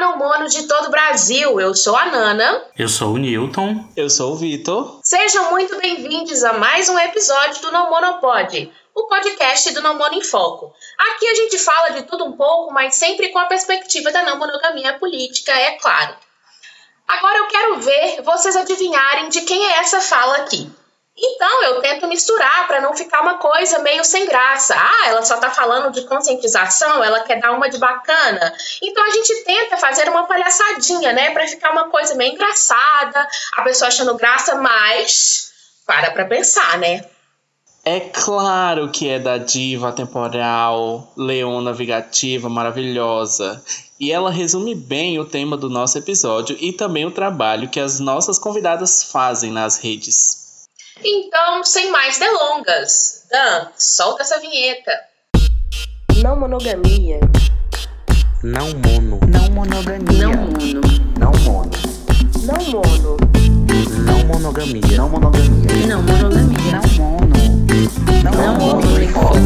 não mono de todo o Brasil. Eu sou a Nana. Eu sou o Newton. Eu sou o Vitor. Sejam muito bem-vindos a mais um episódio do Não Monopod, o podcast do Não Mono em Foco. Aqui a gente fala de tudo um pouco, mas sempre com a perspectiva da não monogamia política, é claro. Agora eu quero ver vocês adivinharem de quem é essa fala aqui. Então eu tento misturar para não ficar uma coisa meio sem graça. Ah, ela só está falando de conscientização, ela quer dar uma de bacana. Então a gente tenta fazer uma palhaçadinha, né, para ficar uma coisa meio engraçada, a pessoa achando graça, mas para para pensar, né? É claro que é da diva temporal, leona vingativa, maravilhosa. E ela resume bem o tema do nosso episódio e também o trabalho que as nossas convidadas fazem nas redes. Então, sem mais delongas, Dan, solta essa vinheta. Não monogamia. Não mono. Não monogamia. Não mono. Não mono. Não mono. Não monogamia. Não monogamia. Não monogamia. Não mono. Não mono em foco.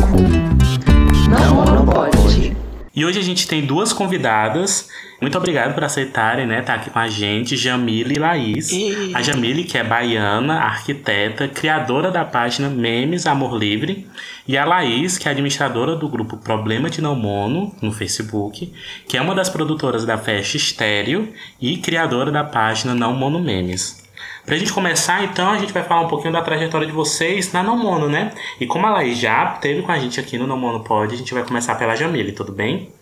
Não mono pode. E hoje a gente tem duas convidadas. Muito obrigado por aceitarem, né? Estar aqui com a gente, Jamile e Laís. E- A Jamile, que é baiana, arquiteta, criadora da página Memes Amor Livre. E a Laís, que é administradora do grupo Problema de Não Mono, no Facebook, que é uma das produtoras da Festa Estéreo e criadora da página Não Mono Memes. Pra gente começar, então, a gente vai falar um pouquinho da trajetória de vocês na Não né? E como a Laís já esteve com a gente aqui no Não Pod, a gente vai começar pela Jamile, tudo bem?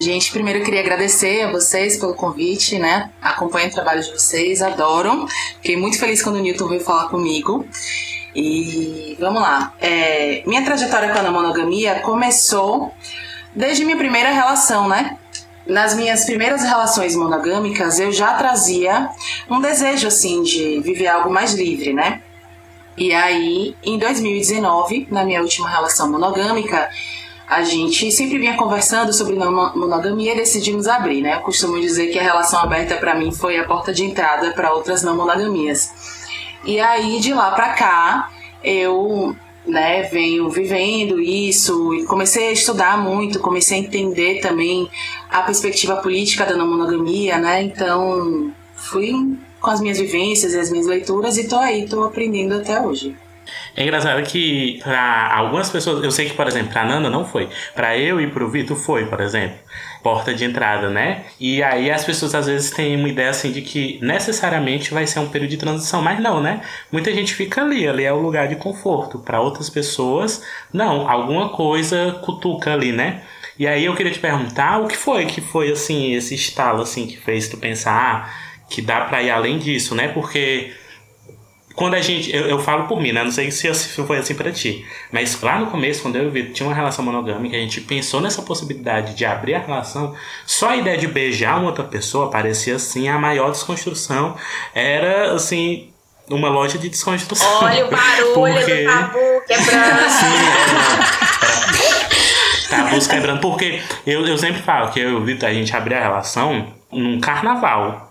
Gente, primeiro eu queria agradecer a vocês pelo convite, né? Acompanho o trabalho de vocês, adoro. Fiquei muito feliz quando o Newton veio falar comigo. E vamos lá. É, minha trajetória com a monogamia começou desde minha primeira relação, né? Nas minhas primeiras relações monogâmicas, eu já trazia um desejo, assim, de viver algo mais livre, né? E aí, em 2019, na minha última relação monogâmica, a gente sempre vinha conversando sobre monogamia e decidimos abrir, né? Eu costumo dizer que a relação aberta pra mim foi a porta de entrada para outras não monogamias. E aí de lá pra cá, eu, né, venho vivendo isso e comecei a estudar muito, comecei a entender também a perspectiva política da não monogamia, né? Então, fui com as minhas vivências e as minhas leituras e tô aí, tô aprendendo até hoje. É engraçado que pra algumas pessoas, eu sei que, por exemplo, pra Nanda não foi. Pra eu e pro Vitor foi, por exemplo. Porta de entrada, né? E aí as pessoas às vezes têm uma ideia assim de que necessariamente vai ser um período de transição, mas não, né? Muita gente fica ali, ali é o lugar de conforto. Pra outras pessoas, não, alguma coisa cutuca ali, né? E aí eu queria te perguntar o que foi que foi assim esse estalo assim que fez tu pensar ah, que dá pra ir além disso, né? Porque quando a gente. Eu, eu falo por mim, né? Não sei se, se foi assim pra ti. Mas lá no começo, quando eu vi tinha uma relação monogâmica, a gente pensou nessa possibilidade de abrir a relação. Só a ideia de beijar uma outra pessoa parecia assim a maior desconstrução. Era assim. Uma loja de desconstrução. Olha o barulho Porque- do tabu quebrando. Tabus quebrando. Porque eu, eu sempre falo que eu e o Vitor, a gente abriu a relação num carnaval.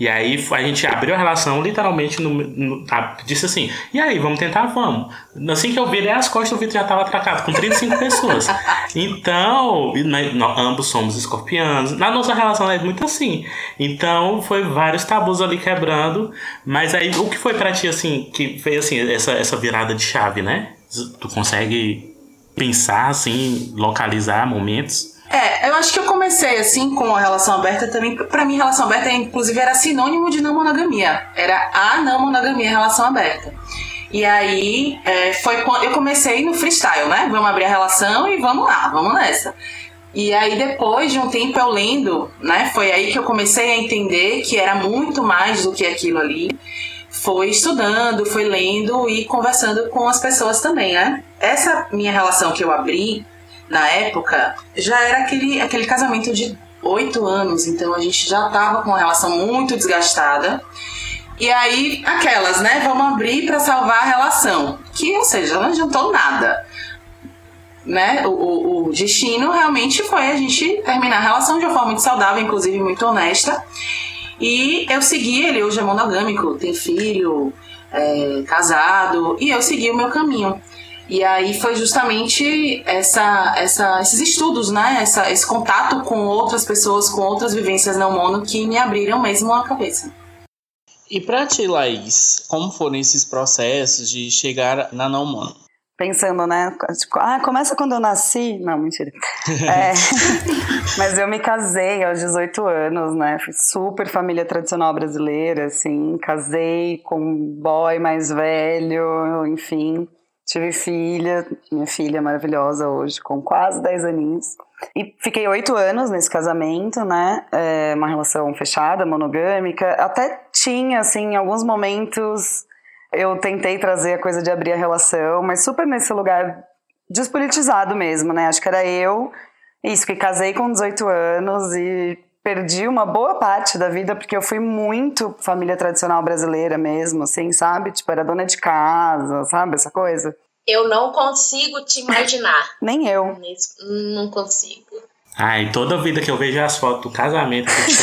E aí a gente abriu a relação literalmente no, no- a- disse assim, e aí, vamos tentar? Vamos. Assim que eu virei as costas, o Vitor já estava atracado com 35 pessoas. Então, nós- nó- ambos somos escorpianos. Na nossa relação é muito assim. Então, foi vários tabus ali quebrando. Mas aí, o que foi pra ti, assim, que fez assim, essa, essa virada de chave, né? Tu consegue pensar, assim, localizar momentos? É, eu acho que eu comecei assim com a relação aberta também. Pra mim, relação aberta, inclusive, era sinônimo de não monogamia. Era a não monogamia, relação aberta. E aí, é, foi quando eu comecei no freestyle, né? Vamos abrir a relação e vamos lá, vamos nessa. E aí, depois de um tempo eu lendo, né? Foi aí que eu comecei a entender que era muito mais do que aquilo ali. Foi estudando, foi lendo e conversando com as pessoas também, né? Essa minha relação que eu abri, na época, já era aquele, aquele casamento de oito anos, então a gente já tava com uma relação muito desgastada. E aí, aquelas, né? Vamos abrir pra salvar a relação. Que, ou seja, não adiantou nada. Né? O, o, o destino realmente foi a gente terminar a relação de uma forma muito saudável, inclusive muito honesta. E eu segui ele, hoje é monogâmico, tem filho, é, casado, e eu segui o meu caminho. E aí foi justamente essa, essa, esses estudos, né? Essa, esse contato com outras pessoas, com outras vivências não mono que me abriram mesmo a cabeça. E pra ti, Laís, como foram esses processos de chegar na não mono? Pensando, né? Tipo, ah, começa quando eu nasci. Não, mentira. É, mas eu me casei aos 18 anos, né? Fui super família tradicional brasileira, assim. Casei com um boy mais velho, enfim. Tive filha, minha filha maravilhosa hoje, com quase 10 aninhos. E fiquei oito anos nesse casamento, né? É uma relação fechada, monogâmica. Até tinha, assim, em alguns momentos eu tentei trazer a coisa de abrir a relação, mas super nesse lugar despolitizado mesmo, né? Acho que era eu, isso, que casei com 18 anos e perdi uma boa parte da vida porque eu fui muito família tradicional brasileira mesmo, assim, sabe? Tipo, era dona de casa, sabe? Essa coisa. Eu não consigo te imaginar. Nem eu. Não consigo. Ai, toda vida que eu vejo as fotos do casamento, eu fico,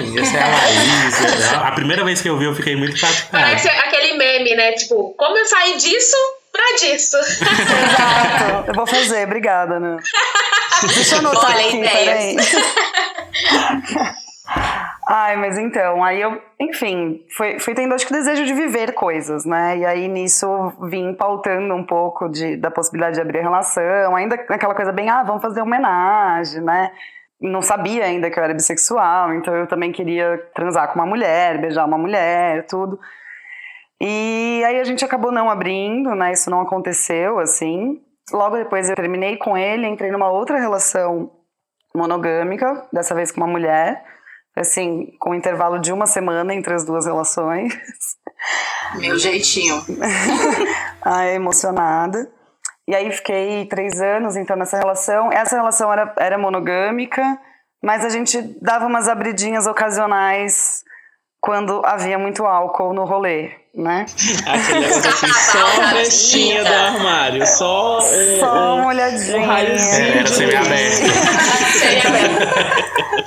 "Gente, essa é a Laís. A primeira vez que eu vi, eu fiquei muito impactado. Parece aquele meme, né? Tipo, como eu saí disso pra disso? Exato. Eu vou fazer, obrigada, né? Deixa eu anotar Olha, aqui, ideias. peraí. Ai, mas então, aí eu, enfim, fui, fui tendo acho que o desejo de viver coisas, né? E aí nisso vim pautando um pouco de, da possibilidade de abrir relação, ainda aquela coisa bem, ah, vamos fazer homenagem, né? Não sabia ainda que eu era bissexual, então eu também queria transar com uma mulher, beijar uma mulher, tudo. E aí a gente acabou não abrindo, né? Isso não aconteceu, assim. Logo depois eu terminei com ele, entrei numa outra relação monogâmica, dessa vez com uma mulher, assim, com um intervalo de uma semana entre as duas relações. Meu jeitinho. Ai, emocionada. E aí fiquei três anos, então, nessa relação. Essa relação era, era monogâmica, mas a gente dava umas abridinhas ocasionais quando havia muito álcool no rolê, né? Aquele negócio assim, só a brechinha do armário, só um, Só um- uma olhadinha. um raiozinho Era de semi-aberto.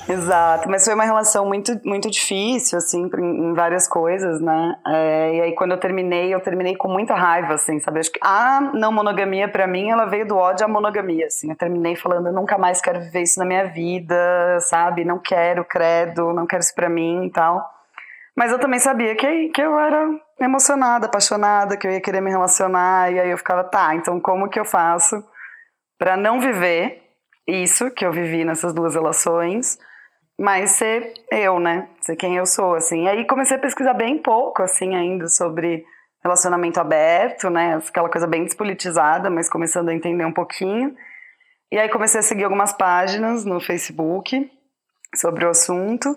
Exato, mas foi uma relação muito, muito difícil, assim, em, em várias coisas, né? É, e aí, quando eu terminei, eu terminei com muita raiva, assim, sabe? Acho que a não monogamia, pra mim, ela veio do ódio à monogamia, assim. Eu terminei falando, eu nunca mais quero viver isso na minha vida, sabe? Não quero, credo, não quero isso pra mim e tal. Mas eu também sabia que, que eu era emocionada, apaixonada, que eu ia querer me relacionar, e aí eu ficava, tá, então como que eu faço pra não viver isso que eu vivi nessas duas relações, mas ser eu, né? Ser quem eu sou, assim. E aí comecei a pesquisar bem pouco, assim, ainda sobre relacionamento aberto, né? Aquela coisa bem despolitizada, mas começando a entender um pouquinho. E aí comecei a seguir algumas páginas no Facebook sobre o assunto.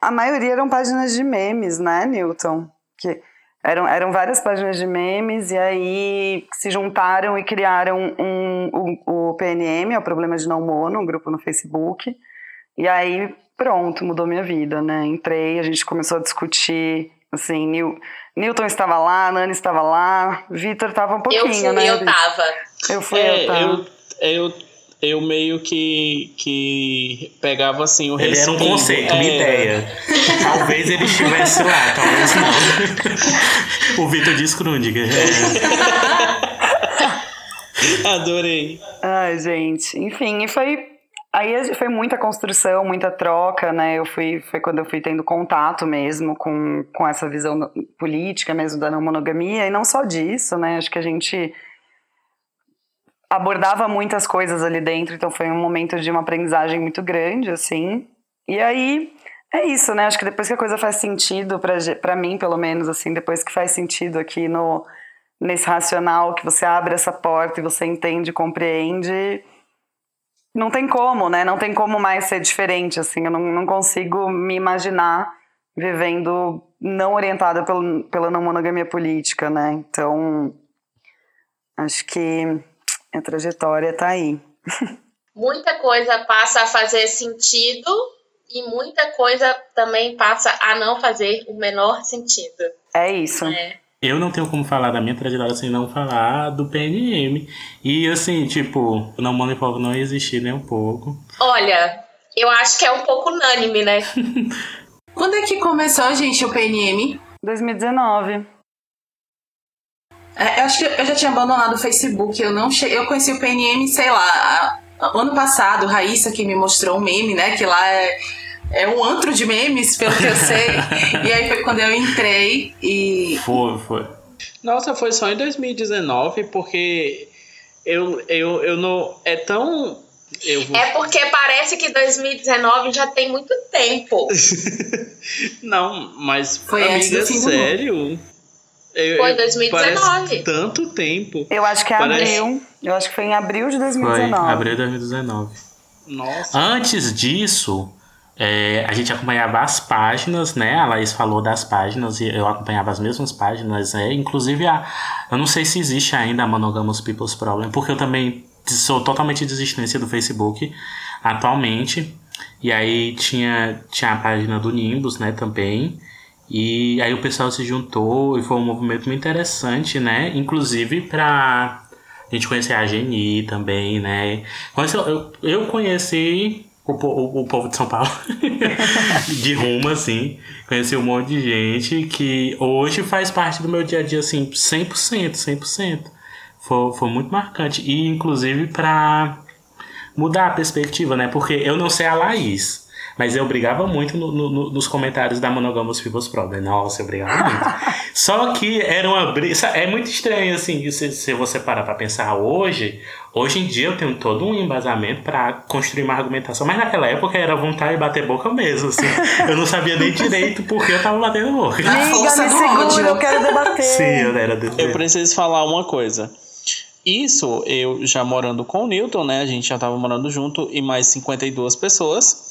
A maioria eram páginas de memes, né, Newton? Que eram, eram várias páginas de memes e aí se juntaram e criaram um, o, o PNM, é o Problema de Não Mono, um grupo no Facebook. E aí, pronto, mudou minha vida, né? Entrei, a gente começou a discutir, assim, Nil, Newton estava lá, Nani estava lá, Vitor estava um pouquinho, Eu fui, né? eu tava. Eu fui, É, eu tava. eu, eu, eu meio que, que pegava assim o Ele era um conceito, uma É, ideia. Talvez ele estivesse lá, talvez não. o Vitor de Skrundiger. Adorei. Ai, gente. Enfim, e foi. Aí foi muita construção, muita troca, né? Eu fui, foi quando eu fui tendo contato mesmo com, com essa visão política mesmo da não monogamia, e não só disso, né? Acho que a gente abordava muitas coisas ali dentro, então foi um momento de uma aprendizagem muito grande, assim. E aí é isso, né? Acho que depois que a coisa faz sentido pra mim, pelo menos, assim, depois que faz sentido aqui no nesse racional, que você abre essa porta e você entende, compreende, não tem como, né? Não tem como mais ser diferente, assim. Eu não, não consigo me imaginar vivendo não orientada pelo, pela não monogamia política, né? Então, acho que a trajetória tá aí. Muita coisa passa a fazer sentido e muita coisa também passa a não fazer o menor sentido. É isso. Eu não tenho como falar da minha trajetória sem não falar do PNM. E assim, tipo, o não e fogo não existir nem um pouco. Olha, eu acho que é um pouco unânime, né? Quando é que começou, gente, o PNM? 2019. É, eu acho que eu já tinha abandonado o Facebook. Eu não che... Eu conheci o PNM, sei lá, ano passado, Raíssa que me mostrou um meme, né? Que lá é, é um antro de memes, pelo que eu sei. e aí foi quando eu entrei e. Foi, foi. Nossa, foi só em 2019, porque eu, eu, eu não. É tão. Eu vou... É porque parece que 2019 já tem muito tempo. Não, mas Foi fim do sério. Eu- Foi eu- 2019. Parece tanto tempo. Eu acho que é Parece- abril. Eu acho que foi em abril de Foi 2019. abril de 2019. Nossa. Antes disso, é, a gente acompanhava as páginas, né? A Laís falou das páginas e eu acompanhava as mesmas páginas, né? Inclusive, a, eu não sei se existe ainda a Monogamous People's Problem, porque eu também sou totalmente desistência do Facebook atualmente. E aí tinha, tinha a página do Nimbus, né, também. E aí o pessoal se juntou e foi um movimento muito interessante, né? Inclusive pra a gente conhecer a Geni também, né? Eu, eu conheci o, o, o povo de São Paulo de rumo, assim. Conheci um monte de gente que hoje faz parte do meu dia a dia, assim, 100%, 100%. Foi, foi muito marcante. E, inclusive, pra mudar a perspectiva, né? Porque eu não sei a Laís. Mas eu brigava muito no- no- no- nos comentários da Monogamous People's Problem. Nossa, eu brigava muito. Só que era uma briga. É muito estranho, assim, se, se você parar pra pensar hoje. Hoje em dia eu tenho todo um embasamento pra construir uma argumentação. Mas naquela época era vontade de bater boca mesmo, assim. Eu não sabia nem direito porque eu tava batendo boca. A Amiga, força me do segura, ódio. eu quero debater. Sim, eu era desse Eu preciso falar uma coisa. Isso, eu já morando com o Newton, né? A gente já tava morando junto e mais 52 pessoas.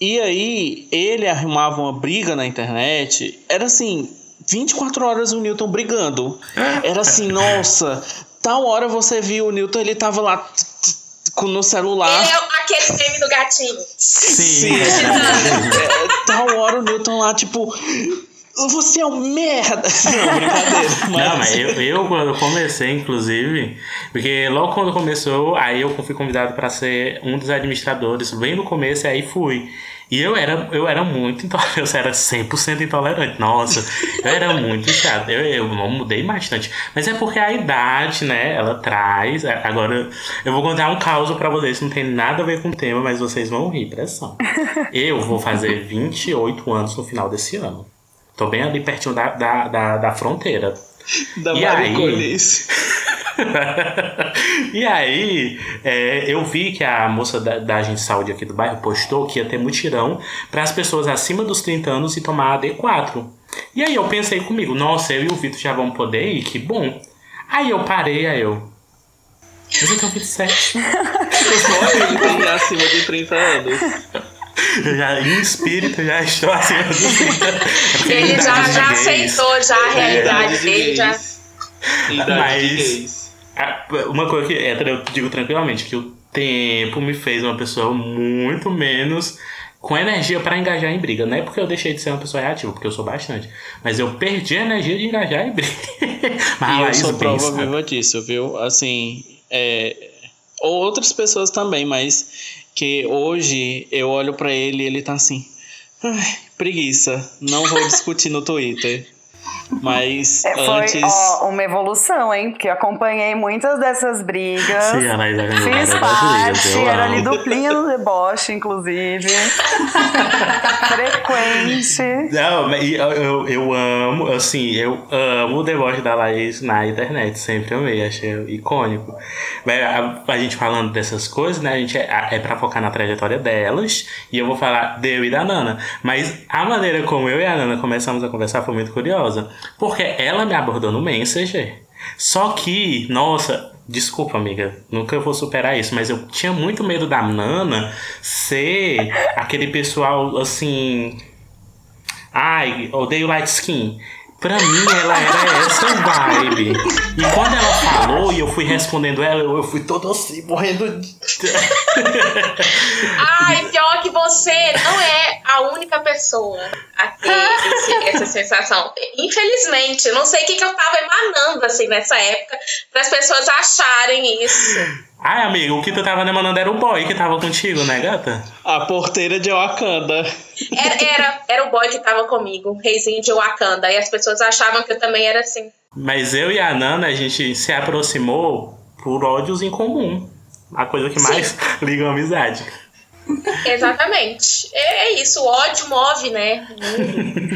E aí, ele arrumava uma briga na internet. Era assim, 24 horas o Newton brigando. Era assim, nossa, tal hora você viu o Newton, ele tava lá no celular. Ele é aquele meme do gatinho. Sim. É, tal hora o Newton lá, tipo. Você é um merda! Não, brincadeira. Não, mas eu, eu quando comecei, inclusive, porque logo quando começou, aí eu fui convidado para ser um dos administradores, bem no começo, e aí fui. E eu era, eu era muito intolerante, eu era 100% intolerante. Nossa, eu era muito chato. Eu, eu não mudei bastante. Mas é porque a idade, né, ela traz. Agora, eu vou contar um caos pra vocês, não tem nada a ver com o tema, mas vocês vão rir, pressão. Eu vou fazer 28 anos no final desse ano. Tô bem ali pertinho da, da, da, da fronteira. Da E aí? E aí, é, eu vi que a moça da, da agência de saúde aqui do bairro postou que ia ter mutirão para as pessoas acima dos 30 anos e tomar a D4. E aí eu pensei comigo, nossa, eu e o Vitor já vamos poder ir, que bom. Aí eu parei, aí eu. Mas eu tenho 27. Só ele tem acima de 30 anos. Eu já, em espírito, já estou acima dos 30. É porque Ele já, já aceitou já a realidade de dele. Já... Mas- gays. Uma coisa que é, eu digo tranquilamente, que o tempo me fez uma pessoa muito menos com energia para engajar em briga. Não é porque eu deixei de ser uma pessoa reativa, porque eu sou bastante. Mas eu perdi a energia de engajar em briga. Mas E eu sou prova viva disso, viu? Assim, é, outras pessoas também, mas que hoje eu olho pra ele e ele tá assim, "Ai, preguiça, não vou discutir no Twitter. Mas É, foi antes. ó, uma evolução, hein? Porque eu acompanhei muitas dessas brigas. Sim, a é Fiz brigas, parte, eu era ali duplinha no deboche, inclusive. Frequente. Não, mas eu, eu, eu amo, assim, eu amo o deboche da Laís na internet, sempre amei, achei icônico. Mas A, a gente falando dessas coisas, né, a gente é, é pra focar na trajetória delas, e eu vou falar deu e da Nana. Mas a maneira como eu e a Nana começamos a conversar foi muito curiosa, porque ela me abordou no Messenger. Só que, nossa, desculpa, amiga, nunca vou superar isso, mas eu tinha muito medo da Nana ser aquele pessoal assim. Ai, odeio light skin. Pra mim, ela era essa vibe. E quando ela falou e eu fui respondendo ela, eu fui todo assim, morrendo de. Ai, pior que você não é a única pessoa a ter esse- essa sensação. Infelizmente, eu não sei o que, que eu tava emanando assim nessa época para as pessoas acharem isso. Ai, amigo, o que tu tava namorando era o boy que tava contigo, né, gata? A porteira de Wakanda. Era, era, era o boy que tava comigo, o reizinho de Wakanda. E as pessoas achavam que eu também era assim. Mas eu e a Nana, a gente se aproximou por ódios em comum. A coisa que mais liga a amizade. Exatamente. É, é isso, o ódio move, né?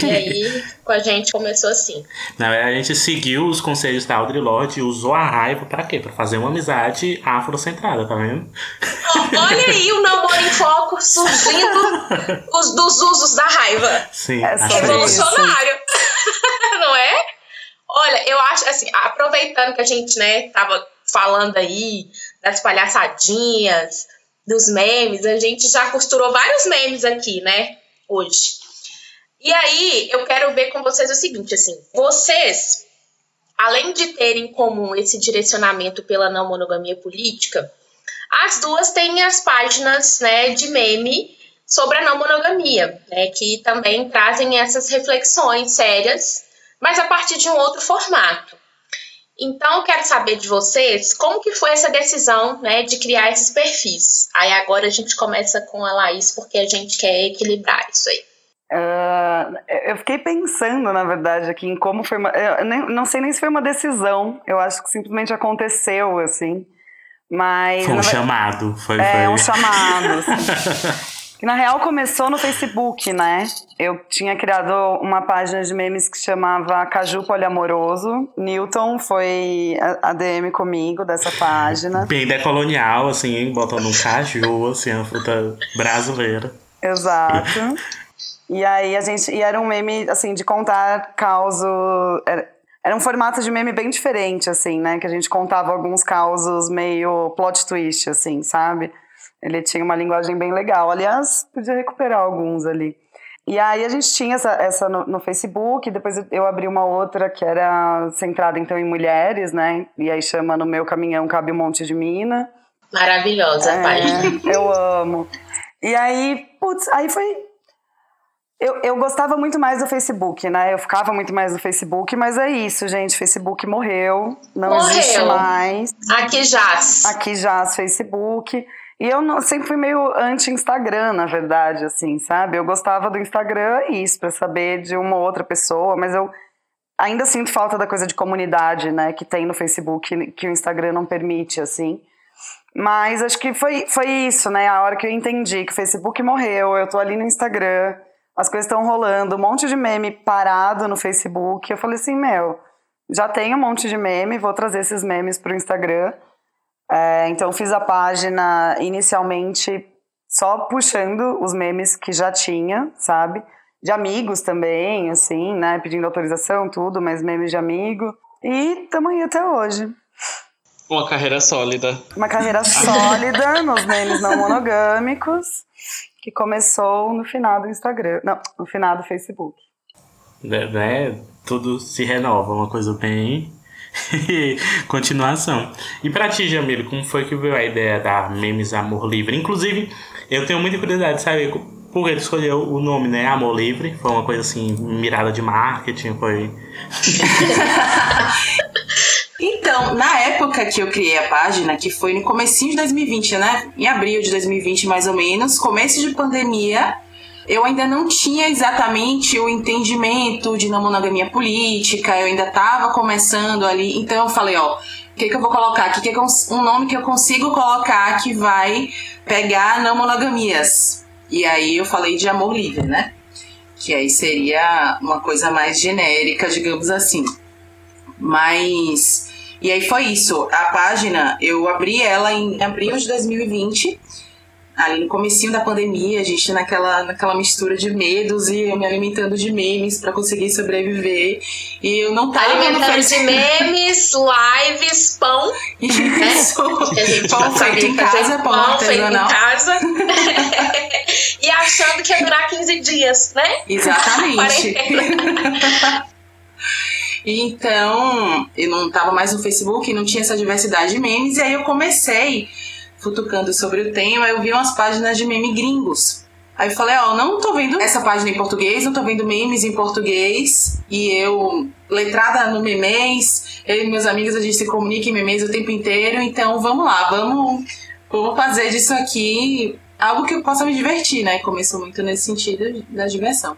E aí, com a gente começou assim. Na verdade, a gente seguiu os conselhos da Audre Lorde e usou a raiva pra quê? Pra fazer uma amizade afrocentrada, tá vendo? Olha aí o namoro em foco surgindo os, dos usos da raiva. Sim, É. Revolucionário. Não é? Olha, eu acho assim, aproveitando que a gente, né, tava falando aí das palhaçadinhas, dos memes, a gente já costurou vários memes aqui, né, hoje. E aí, eu quero ver com vocês o seguinte, assim, vocês, além de terem em comum esse direcionamento pela não monogamia política, as duas têm as páginas, né, de meme sobre a não monogamia, né, que também trazem essas reflexões sérias, mas a partir de um outro formato. Então, eu quero saber de vocês como que foi essa decisão, né, de criar esses perfis. Aí agora a gente começa com a Laís, porque a gente quer equilibrar isso aí. Ah, eu fiquei pensando, na verdade, aqui em como foi uma. Eu nem- não sei nem se foi uma decisão. Eu acho que simplesmente aconteceu, assim. Mas. Foi um chamado. Foi, É, foi. um chamado. assim. Que na real começou no Facebook, né? Eu tinha criado uma página de memes que chamava Caju Poliamoroso. Newton foi a a DM comigo dessa página. Bem decolonial, assim, hein? Botando um caju, assim, uma fruta brasileira. Exato. E aí a gente. E era um meme, assim, de contar causos. Era, era um formato de meme bem diferente, assim, né? Que a gente contava alguns causos meio plot twist, assim, sabe? Ele tinha uma linguagem bem legal. Aliás, podia recuperar alguns ali. E aí a gente tinha essa, essa no, no Facebook, depois eu- abri uma outra que era centrada então em mulheres, né? E aí chama No Meu Caminhão Cabe um Monte de Mina. Maravilhosa. É, eu amo. E aí, putz, aí foi. Eu, eu gostava muito mais do Facebook, né? Eu ficava muito mais no Facebook, mas é isso, gente. Facebook morreu, não Morreu. existe mais. Aqui jaz. Aqui já as Facebook. E eu não, sempre fui meio anti-Instagram, na verdade, assim, sabe? Eu gostava do Instagram, isso, pra saber de uma outra pessoa, mas eu ainda sinto falta da coisa de comunidade, né? Que tem no Facebook, que o Instagram não permite, assim. Mas acho que foi, foi isso, né? A hora que eu entendi que o Facebook morreu, eu tô ali no Instagram, as coisas estão rolando, um monte de meme parado no Facebook. Eu falei assim, meu, já tem um monte de meme, vou trazer esses memes pro Instagram. É, então fiz a página inicialmente só puxando os memes que já tinha, sabe? De amigos também, assim, né? Pedindo autorização, tudo, mas memes de amigo. E estamos aí até hoje. Uma carreira sólida. Uma carreira sólida nos memes não monogâmicos, que começou no final do Instagram. Não, no final do Facebook. Né, né? Tudo se renova, uma coisa bem. Continuação. E pra ti, Jamiro, como foi que veio a ideia da Memes Amor Livre? Inclusive, eu tenho muita curiosidade de saber por que ele escolheu o nome, né? Amor Livre. Foi uma coisa assim, mirada de marketing, foi. Então, na época que eu criei a página, que foi no comecinho de 2020, né? Em abril de 2020, mais ou menos, começo de pandemia, eu ainda não tinha exatamente o entendimento de não monogamia política, eu ainda estava começando ali, então eu falei, ó, o que, que eu vou colocar aqui? Que é um nome que eu consigo colocar que vai pegar não monogamias. E aí eu falei de amor livre, né? Que aí seria uma coisa mais genérica, digamos assim. Mas. E aí foi isso. A página, eu abri ela em abril de 2020, ali no comecinho da pandemia, a gente naquela, naquela mistura de medos e eu me alimentando de memes para conseguir sobreviver. E eu não tava no Alimentando de memes, lives, pão. Isso. Gente Pão feito em casa, pão pão feito em casa. e achando que ia durar 15 dias, né? Exatamente. Então, eu não tava mais no Facebook, não tinha essa diversidade de memes, e aí eu comecei futucando sobre o tema, eu vi umas páginas de meme gringos. Aí eu falei, ó, não tô vendo essa página em português, não tô vendo memes em português. E eu, letrada no memês, eu e meus amigos, a gente se comunica em memês o tempo inteiro. Então, vamos lá, vamos, vamos fazer disso aqui algo que eu possa me divertir, né? Começou muito nesse sentido da diversão.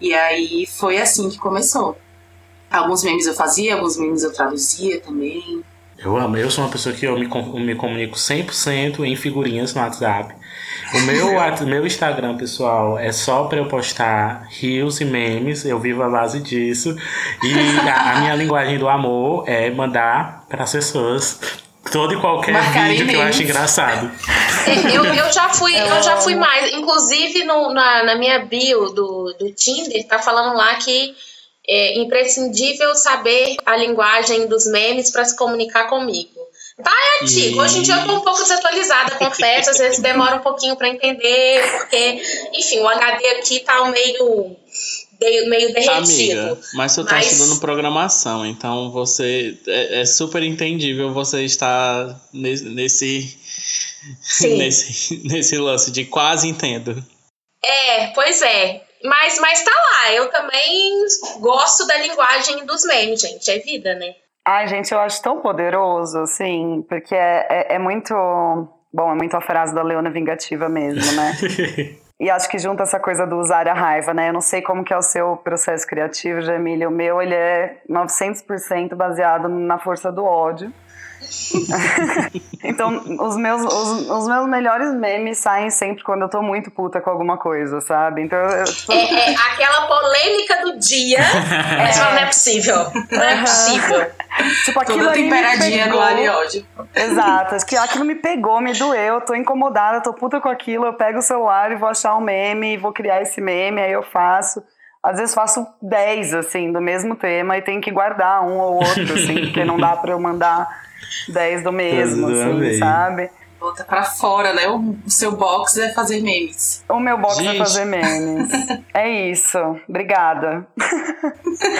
E aí foi assim que começou. Alguns memes eu fazia, alguns memes eu traduzia também. Eu amo, eu sou uma pessoa que eu me, com- me comunico 100% em figurinhas no WhatsApp. O meu, meu Instagram, pessoal, é só pra eu postar rios e memes, eu vivo a base disso. E a, a minha linguagem do amor é mandar pras pessoas todo e qualquer Marcarem vídeo que eu acho engraçado. É, Eu, eu já fui, eu já fui mais. Inclusive, no- na, na minha bio do, do Tinder, tá falando lá que é imprescindível saber a linguagem dos memes para se comunicar comigo. Tá, é antigo. Hoje em dia eu tô um pouco desatualizada, confesso. Às vezes demora um pouquinho para entender, porque, enfim, o HD aqui tá meio, meio, meio derretido. Amiga, mas você tá Mas- estudando programação, então você é, é super entendível você estar nesse nesse, nesse nesse lance de quase entendo. É, pois é. Mas, mas tá lá, eu também gosto da linguagem dos memes, gente. É vida, né? Ai, gente, eu acho tão poderoso, assim, porque é, é, é muito. Bom, é muito a frase da Leona Vingativa mesmo, né? E acho que junta essa coisa do usar a raiva, né? Eu não sei como que é o seu processo criativo, Jamília. O meu, ele é 900% baseado na força do ódio. então, os meus, os, os meus melhores memes saem sempre quando eu tô muito puta com alguma coisa, sabe? Então, eu, tipo, É, é aquela polêmica do dia. Mas fala, não é possível. Não é possível. tipo aquilo Toda ali me temperadinha no pegou. e. Exato, acho que aquilo me pegou, me doeu, eu tô incomodada, tô puta com aquilo, eu pego o celular e vou achar um meme, vou criar esse meme, aí eu faço. Às vezes faço 10, assim, do mesmo tema e tenho que guardar um ou outro, assim, porque não dá pra eu mandar 10 do mesmo, assim, sabe? Bota pra fora, né? O seu box é fazer memes. O meu box Gente. é fazer memes. é isso, obrigada.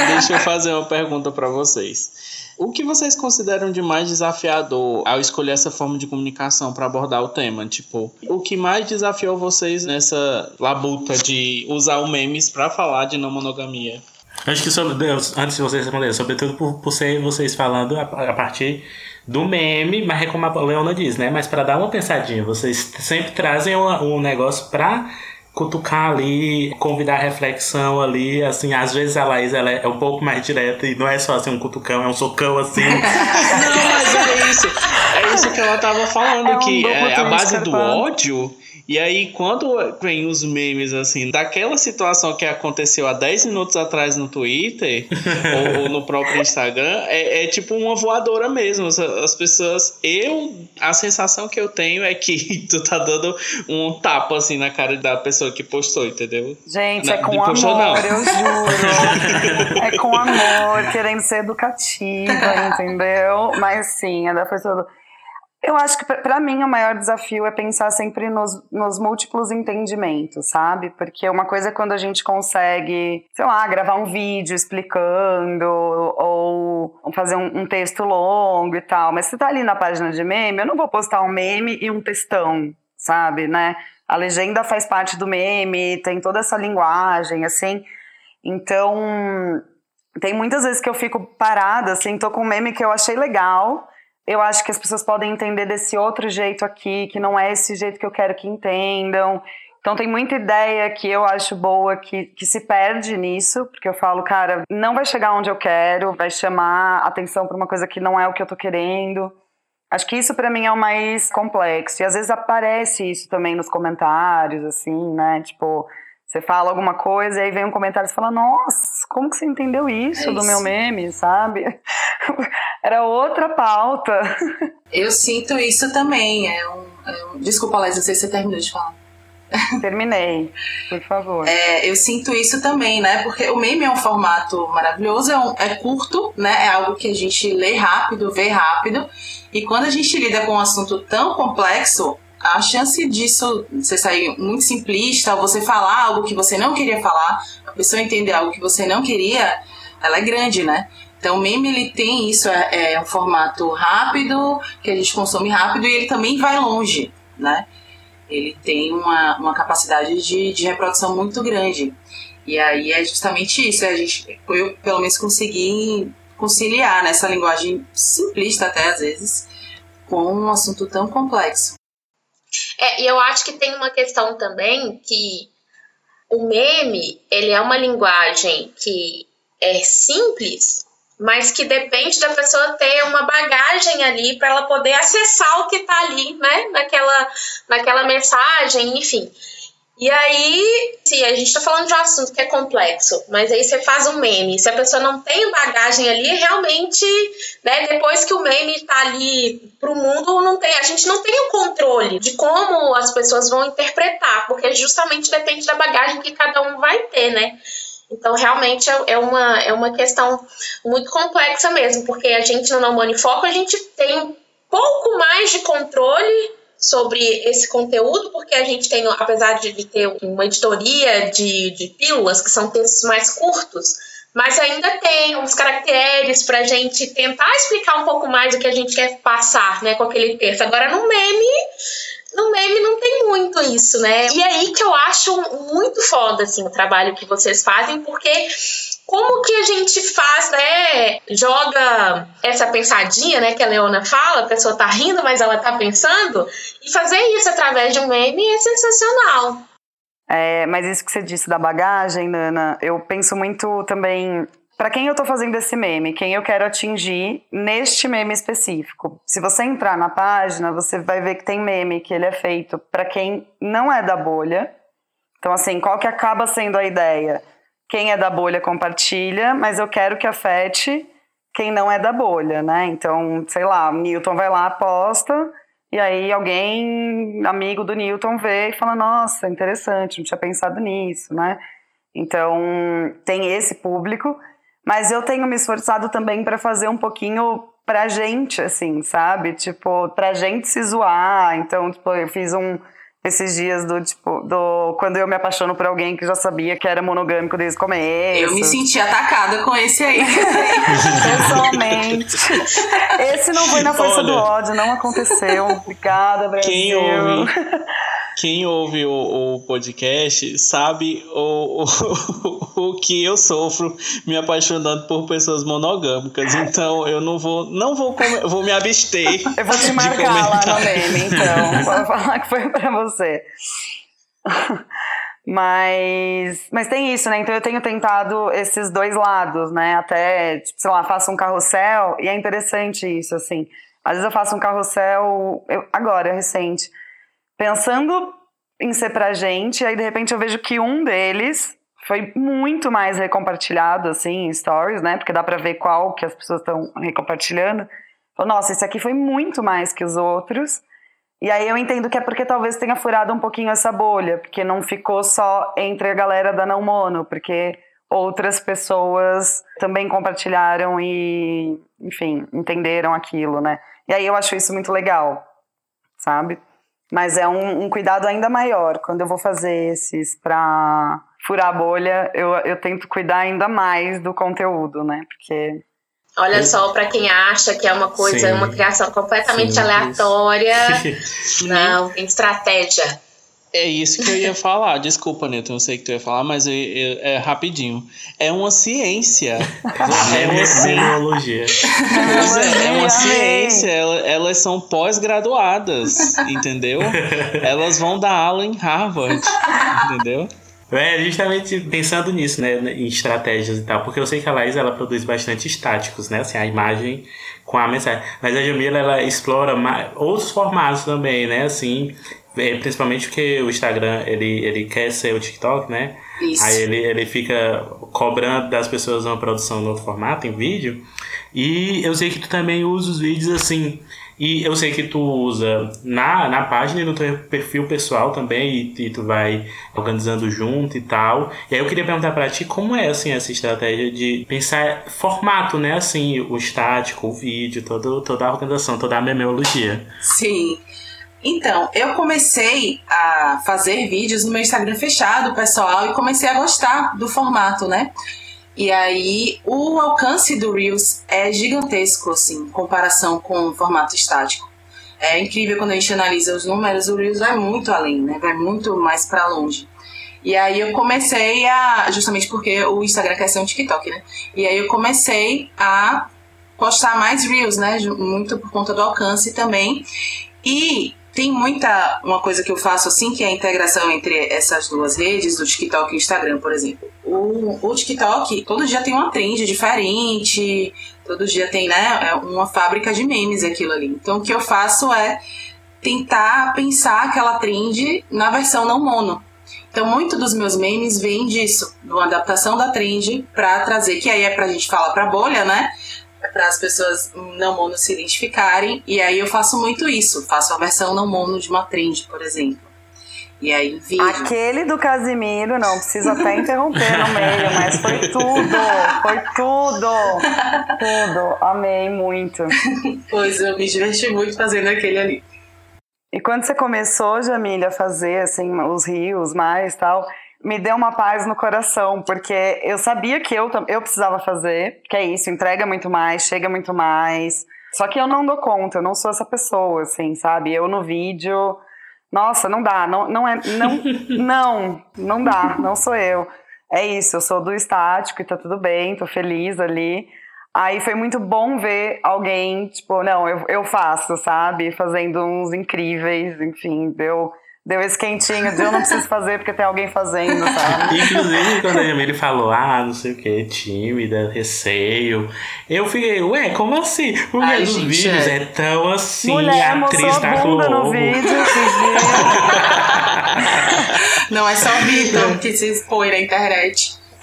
Deixa eu fazer uma pergunta pra vocês. O que vocês consideram de mais desafiador ao escolher essa forma de comunicação pra abordar o tema? Tipo, o que mais desafiou vocês nessa labuta de usar o memes pra falar de não monogamia? Acho que sobre Deus, antes de vocês responderem, sobretudo por, por ser vocês falando a, a partir do meme, mas é como a Leona diz, né? Mas para dar uma pensadinha, vocês sempre trazem um, um negócio pra cutucar ali, convidar a reflexão ali, assim, às vezes a Laís ela é um pouco mais direta e não é só assim um cutucão, é um socão assim. Não, mas é isso. É isso que ela tava falando, É um que é a base do ódio. E aí, quando vem os memes, assim, daquela situação que aconteceu há 10 minutos atrás no Twitter ou, ou no próprio Instagram, é, é tipo uma voadora mesmo. As, as pessoas. Eu. A sensação que eu tenho é que tu tá dando um tapa, assim, na cara da pessoa que postou, entendeu? Gente, Não, é com postou, amor, não. eu juro. é com amor, querendo ser educativa, entendeu? Mas sim, é da do. Eu acho que pra mim o maior desafio é pensar sempre nos, nos múltiplos entendimentos, sabe? Porque uma coisa é quando a gente consegue, sei lá, gravar um vídeo explicando ou fazer um, um texto longo e tal. Mas se tá ali na página de meme, eu não vou postar um meme e um textão, sabe, né? A legenda faz parte do meme, tem toda essa linguagem, assim. Então, tem muitas vezes que eu fico parada, assim, tô com um meme que eu achei legal. Eu acho que as pessoas podem entender desse outro jeito aqui, que não é esse jeito que eu quero que entendam. Então tem muita ideia que eu acho boa que, que se perde nisso, porque eu falo, cara, não vai chegar onde eu quero, vai chamar atenção para uma coisa que não é o que eu tô querendo. Acho que isso para mim é o mais complexo. E às vezes aparece isso também nos comentários, assim, né? Tipo, você fala alguma coisa e aí vem um comentário e você fala, nossa, como que você entendeu isso É do isso. meu meme, sabe? Era outra pauta. Eu sinto isso também. É um, é um- Desculpa, Laís, não sei se você terminou de falar. Terminei, por favor. É, eu sinto isso também, né? Porque o meme é um formato maravilhoso, é, um- é curto, né? É algo que a gente lê rápido, vê rápido. E quando a gente lida com um assunto tão complexo, a chance disso você sair muito simplista, ou você falar algo que você não queria falar, a pessoa entender algo que você não queria, ela é grande, né? Então o meme ele tem isso, é, é um formato rápido, que a gente consome rápido, e ele também vai longe, né? ele tem uma, uma capacidade de, de reprodução muito grande. E aí é justamente isso, é a gente, eu pelo menos consegui conciliar nessa linguagem simplista até às vezes com um assunto tão complexo. É, e eu acho que tem uma questão também que o meme, ele é uma linguagem que é simples, mas que depende da pessoa ter uma bagagem ali para ela poder acessar o que está ali, né? Naquela, naquela mensagem, enfim. E aí, sim, a gente está falando de um assunto que é complexo, mas aí você faz um meme. Se a pessoa não tem bagagem ali, realmente, né, depois que o meme está ali pro mundo, não tem, a gente não tem o controle de como as pessoas vão interpretar, porque justamente depende da bagagem que cada um vai ter, né? Então, realmente é, é uma, é uma questão muito complexa mesmo, porque a gente no Não Foco, a gente tem um pouco mais de controle sobre esse conteúdo, porque a gente tem, apesar de ter uma editoria de, de pílulas, que são textos mais curtos, mas ainda tem uns caracteres para a gente tentar explicar um pouco mais o que a gente quer passar né, com aquele texto. Agora, no meme, no meme não tem muito isso, né? E aí que eu acho muito foda, assim, o trabalho que vocês fazem, porque como que a gente faz, né? Joga essa pensadinha, né? Que a Leona fala, a pessoa tá rindo, mas ela tá pensando. E fazer isso através de um meme é sensacional. É, mas isso que você disse da bagagem, Nana, eu penso muito também para quem eu tô fazendo esse meme, quem eu quero atingir neste meme específico. Se você entrar na página, você vai ver que tem meme que ele é feito para quem não é da bolha. Então assim, qual que acaba sendo a ideia? Quem é da bolha compartilha, mas eu quero que afete quem não é da bolha, né? Então, sei lá, Newton vai lá, posta, e aí alguém, amigo do Newton, vê e fala: Nossa, interessante, não tinha pensado nisso, né? Então, tem esse público, mas eu tenho me esforçado também para fazer um pouquinho pra gente, assim, sabe? Tipo, pra gente se zoar. Então, tipo, eu fiz um esses dias do tipo, do quando eu me apaixono por alguém que já sabia que era monogâmico desde o começo. Eu me senti atacada com esse aí. Pessoalmente. Esse não foi na força Olha, do ódio, não aconteceu. Obrigada, Brasil. Quem ouve, quem ouve o, o podcast sabe o, o, o que eu sofro me apaixonando por pessoas monogâmicas. Então eu não vou, não vou, vou me abster. Eu vou te marcar lá no meme, então. Vou falar que foi pra você. Mas, mas tem isso, né? Então eu tenho tentado esses dois lados, né? Até, tipo, sei lá, faço um carrossel e é interessante isso, assim. Às vezes eu faço um carrossel, eu, agora, recente, pensando em ser pra gente, aí de repente eu vejo que um deles foi muito mais recompartilhado, assim, em stories, né? Porque dá pra ver qual que as pessoas estão recompartilhando. Nossa, esse aqui foi muito mais que os outros. E aí eu entendo que é porque talvez tenha furado um pouquinho essa bolha, porque não ficou só entre a galera da não mono, porque outras pessoas também compartilharam e, enfim, entenderam aquilo, né? E aí eu acho isso muito legal, sabe? Mas é um, um, cuidado ainda maior. Quando eu vou fazer esses para furar a bolha, eu, eu tento cuidar ainda mais do conteúdo, né? Porque. Olha só, para quem acha que é uma coisa, Sim. uma criação completamente Sim, aleatória, não, tem estratégia. É isso que eu ia falar. Desculpa, Neto, eu sei que tu ia falar, mas eu, eu, é rapidinho. É uma ciência. é uma ciência. É, é uma ciência. Elas são pós-graduadas, entendeu? Elas vão dar aula em Harvard, entendeu? É justamente pensando nisso, né, em estratégias e tal, porque eu sei que a Laís ela produz bastante estáticos, né, assim, a imagem com a mensagem. Mas a Jamila ela explora mais, outros formatos também, né, assim, principalmente porque o Instagram, ele, ele quer ser o TikTok, né? Isso. Aí ele, ele fica cobrando das pessoas uma produção no outro formato, em vídeo. E eu sei que tu também usa os vídeos assim. E eu sei que tu usa na, na página e no teu perfil pessoal também, e, e, tu vai organizando junto e tal. E aí eu queria perguntar para ti como é assim essa estratégia de pensar formato, né? Assim, o estático, o vídeo, todo, toda a organização, toda a memeologia. Sim. Então, eu comecei a fazer vídeos no meu Instagram fechado, pessoal, e comecei a gostar do formato, né? E aí, o alcance do Reels é gigantesco, assim, em comparação com o formato estático. É incrível quando a gente analisa os números, o Reels vai muito além, né? Vai muito mais para longe. E aí eu comecei a. Justamente porque o Instagram quer ser um TikTok, né? E aí eu comecei a postar mais Reels, né? Muito por conta do alcance também. E tem muita. Uma coisa que eu faço assim, que é a integração entre essas duas redes, do TikTok e Instagram, por exemplo. O, o TikTok, todo dia tem uma trend diferente, todo dia tem, né? É uma fábrica de memes aquilo ali. Então o que eu faço é tentar pensar aquela trend na versão não mono. Então, muito dos meus memes vêm disso, de uma adaptação da trend para trazer, que aí é pra gente falar pra bolha, né? Para as pessoas não mono se identificarem. E aí eu faço muito isso. Faço a versão não mono de uma trend, por exemplo. E aí vídeo. Aquele do Casimiro, não preciso até interromper no meio, mas foi tudo, foi tudo, tudo. Amei muito. Pois eu me diverti muito fazendo aquele ali. E quando você começou, Jamília, a fazer assim os rios mais tal, me deu uma paz no coração, porque eu sabia que eu, eu precisava fazer, que é isso, entrega muito mais, chega muito mais. Só que eu não dou conta, eu não sou essa pessoa, assim, sabe? Eu no vídeo, nossa, não dá, não, não é, não, não, não dá, não sou eu. É isso, eu sou do estático e tá tudo bem, tô feliz ali. Aí foi muito bom ver alguém, tipo, não, eu, eu faço, sabe? Fazendo uns incríveis, enfim, deu deu esse quentinho de eu não preciso fazer porque tem alguém fazendo, sabe? Inclusive, quando a Jamile falou, ah, não sei o que, tímida, receio, eu fiquei, ué, como assim? Porque Ai, nos gente, vídeos é. é tão assim, Mulher a atriz a bunda no vídeo. Não é só o Vitor que se expõe na internet.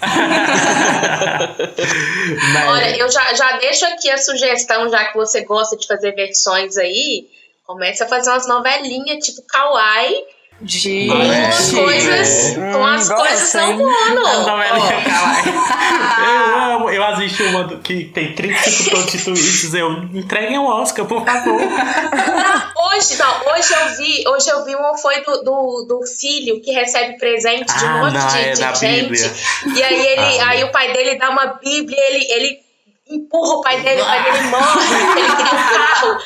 Mas- Olha, eu já, já deixo aqui a sugestão, já que você gosta de fazer versões aí, comece a fazer umas novelinhas tipo Kawaii, De coisas, é. com as Hum, coisas gosto, não Kawaii. Eu amo, eu assisti uma do- que tem 35 prostituídos, eu entreguem o Oscar, por favor. Ah, hoje, não, hoje eu vi, hoje eu vi uma foi do, do, do filho que recebe presente de um Ah, monte não, de, é de da gente. Bíblia. E aí ele, Ah, aí o pai dele dá uma Bíblia, ele, ele empurra o pai dele, o pai dele morre, porque ele queria um carro.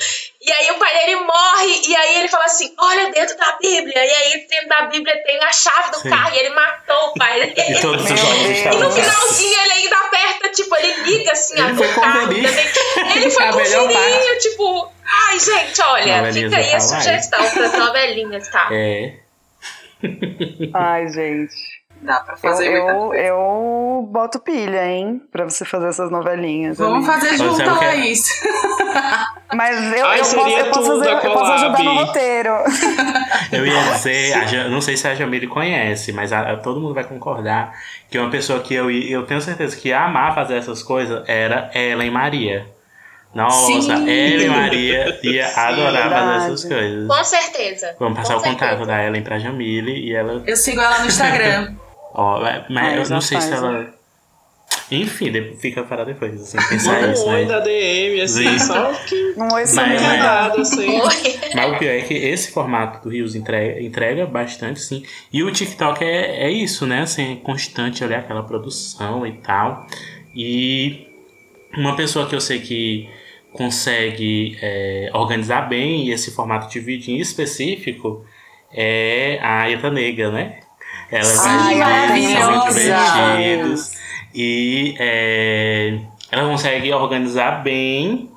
E aí o pai dele morre, e aí ele fala assim: olha dentro da Bíblia. E aí dentro da Bíblia tem a chave do Sim. carro, e ele matou o pai dele. E todos os. E no finalzinho ele ainda aperta, tipo, ele liga assim a Ele foi do com carro. também. Ele foi A com o filhinho, tipo. Ai, gente, olha, Novelinhas fica aí a sugestão pras novelinhas, tá? É. Ai, gente. Dá pra Eu, fazer muita eu, coisa. eu boto pilha, hein? Pra você fazer essas novelinhas. Vamos ali. fazer junto, não quer- Laís. Mas eu, Ai, eu, posso, seria eu, posso tudo fazer, a eu posso ajudar no roteiro. Eu ia dizer, a não sei se a Jamile conhece, mas a- todo mundo vai concordar que uma pessoa que eu, ia- eu tenho certeza que ia amar fazer essas coisas era Ellen Maria. Nossa, Sim. Ellen Maria ia adorar fazer verdade. essas coisas. Com certeza. Vamos passar Com o contato certeza. da Ellen pra Jamile e ela. Eu sigo ela no Instagram. Ó, é- mas eu não sei se faz, ela. Enfim, de- fica para depois, assim, pensar Manda isso, um oi né? da DM, assim, Sim. só que Um oi sumido. mas- nada, assim. Oi. Mas o pior é que esse formato do Rios entrega, entrega bastante, sim. E o TikTok é, é isso, né? Assim, é constante ali aquela produção e tal. E uma pessoa que eu sei que consegue é, organizar bem esse formato de vídeo em específico é a Eta Negra, né? Ela Sim, muito maravilhosa. divertidos. E é, ela consegue organizar bem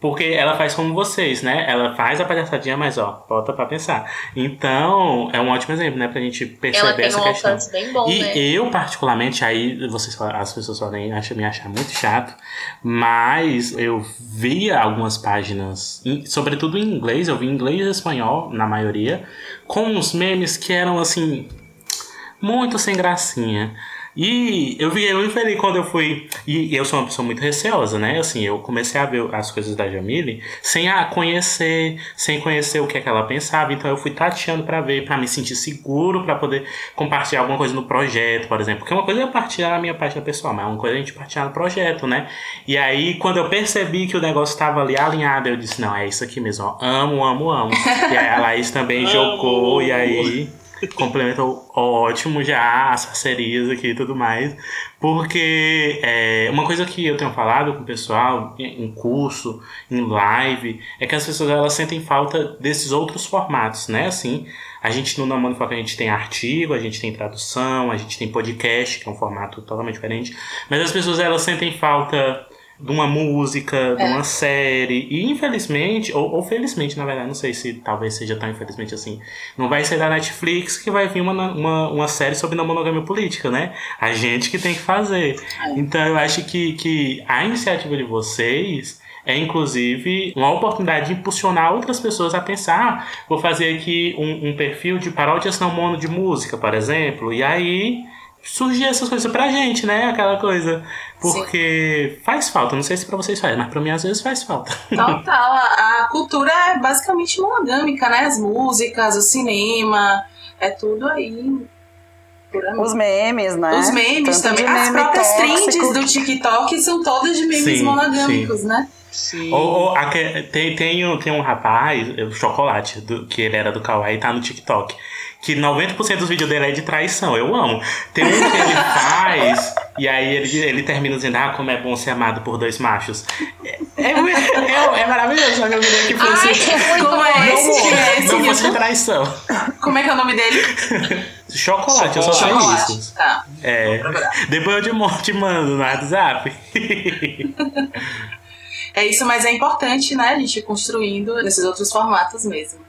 porque ela faz como vocês, né? Ela faz a palhaçadinha, mas ó, volta pra pensar. Então, é um ótimo exemplo, né? Pra gente Ela perceber tem essa um questão. bem bom, E né? eu, particularmente, aí vocês, as pessoas podem achar, me achar muito chato, mas eu via algumas páginas, sobretudo em inglês, eu vi inglês e espanhol, na maioria, com uns memes que eram assim, muito sem gracinha. E eu fiquei muito feliz quando eu fui. E eu sou uma pessoa muito receosa, né? Assim, eu comecei a ver as coisas da Jamile sem a conhecer, sem conhecer o que, é que ela pensava. Então eu fui tateando pra ver, pra me sentir seguro, pra poder compartilhar alguma coisa no projeto, por exemplo. Porque uma coisa é partilhar na minha página pessoal, mas uma coisa é a gente partilhar no projeto, né? E aí, quando eu percebi que o negócio estava ali alinhado, eu disse: não, é isso aqui mesmo, ó. Amo, amo, amo. e aí a Laís também jogou, e aí. Complementou ótimo já as parcerias aqui e tudo mais. Porque é, uma coisa que eu tenho falado com o pessoal em curso, em live, é que as pessoas elas sentem falta desses outros formatos, né? Assim, a gente no Namano Foca a gente tem artigo, a gente tem tradução, a gente tem podcast, que é um formato totalmente diferente. Mas as pessoas elas sentem falta de uma música, de É. uma série. E infelizmente, ou, ou felizmente, na verdade, não sei se talvez seja tão infelizmente assim, não vai ser da Netflix que vai vir uma, uma, uma série sobre não monogamia política, né? A gente que tem que fazer. É. Então eu acho que, que a iniciativa de vocês é inclusive uma oportunidade de impulsionar outras pessoas a pensar, "Ah, vou fazer aqui um, um perfil de paródias não mono de música, por exemplo, e aí surgir essas coisas pra gente, né? Aquela coisa. Porque faz falta, não sei se pra vocês faz, mas pra mim às vezes faz falta. Total, a, a cultura é basicamente monogâmica, né? As músicas, o cinema, é tudo aí. Os memes, né? Os memes Tanto também. As meme próprias tóxico. trends do TikTok são todas de memes Sim, monogâmicos, né? Sim. Ou, ou tem, tem, um- tem um rapaz, o Chocolate, do- que ele era do Kawaii, tá no TikTok. Que 90% dos vídeos dele é de traição. Eu amo. Tem um que ele faz, e aí ele, ele termina dizendo: Ah, como é bom ser amado por dois machos. É, é, é- é maravilhoso, só que eu queria que fosse. Ai, é muito Como é bom. esse? Quem é esse? não fosse traição. Como é que é o nome dele? Chocolate, eu só sei Chocolate. isso. Tá. É. Depois eu te, te mando no WhatsApp. É isso, mas é importante, né? A gente ir construindo nesses outros formatos mesmo.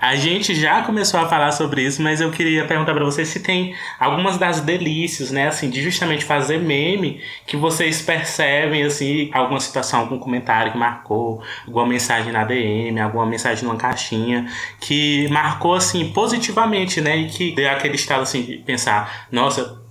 A gente já começou a falar sobre isso, mas eu queria perguntar pra vocês se tem algumas das delícias, né, assim, de justamente fazer meme que vocês percebem, assim, alguma situação, algum comentário que marcou, alguma mensagem na DM, alguma mensagem numa caixinha, que marcou, assim, positivamente, né, e que deu aquele estado, assim, de pensar, nossa,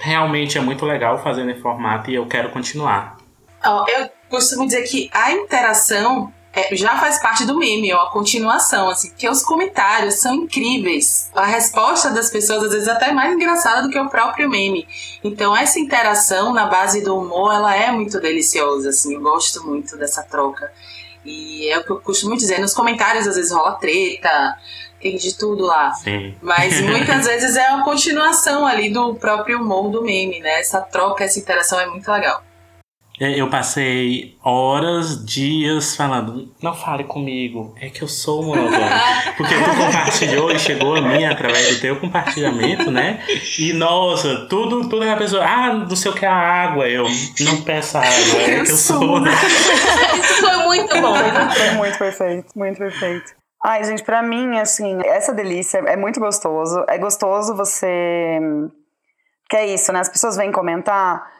realmente é muito legal fazer nesse formato e eu quero continuar. Ó, eu costumo dizer que a interação é, já faz parte do meme, ó, a continuação, assim, porque os comentários são incríveis. A resposta das pessoas, às vezes, é até mais engraçada do que o próprio meme. Então, essa interação na base do humor, ela é muito deliciosa, assim, eu gosto muito dessa troca. E é o que eu costumo dizer, nos comentários, às vezes, rola treta, tem de tudo lá. Sim. Mas muitas vezes é uma continuação ali do próprio humor do meme, né? Essa troca, essa interação é muito legal. É, Eu passei horas, dias falando, não fale comigo, é que eu sou monogâmico. Porque tu compartilhou e chegou a mim através do teu compartilhamento, né? E nossa, tudo, tudo é a pessoa, ah, não sei o que é a água, eu não peço água, é que eu sou. Isso foi muito bom. Foi muito perfeito, muito perfeito. Ai, gente, pra mim, assim, essa delícia é muito gostoso. É gostoso você. Que é isso, né? As pessoas vêm comentar.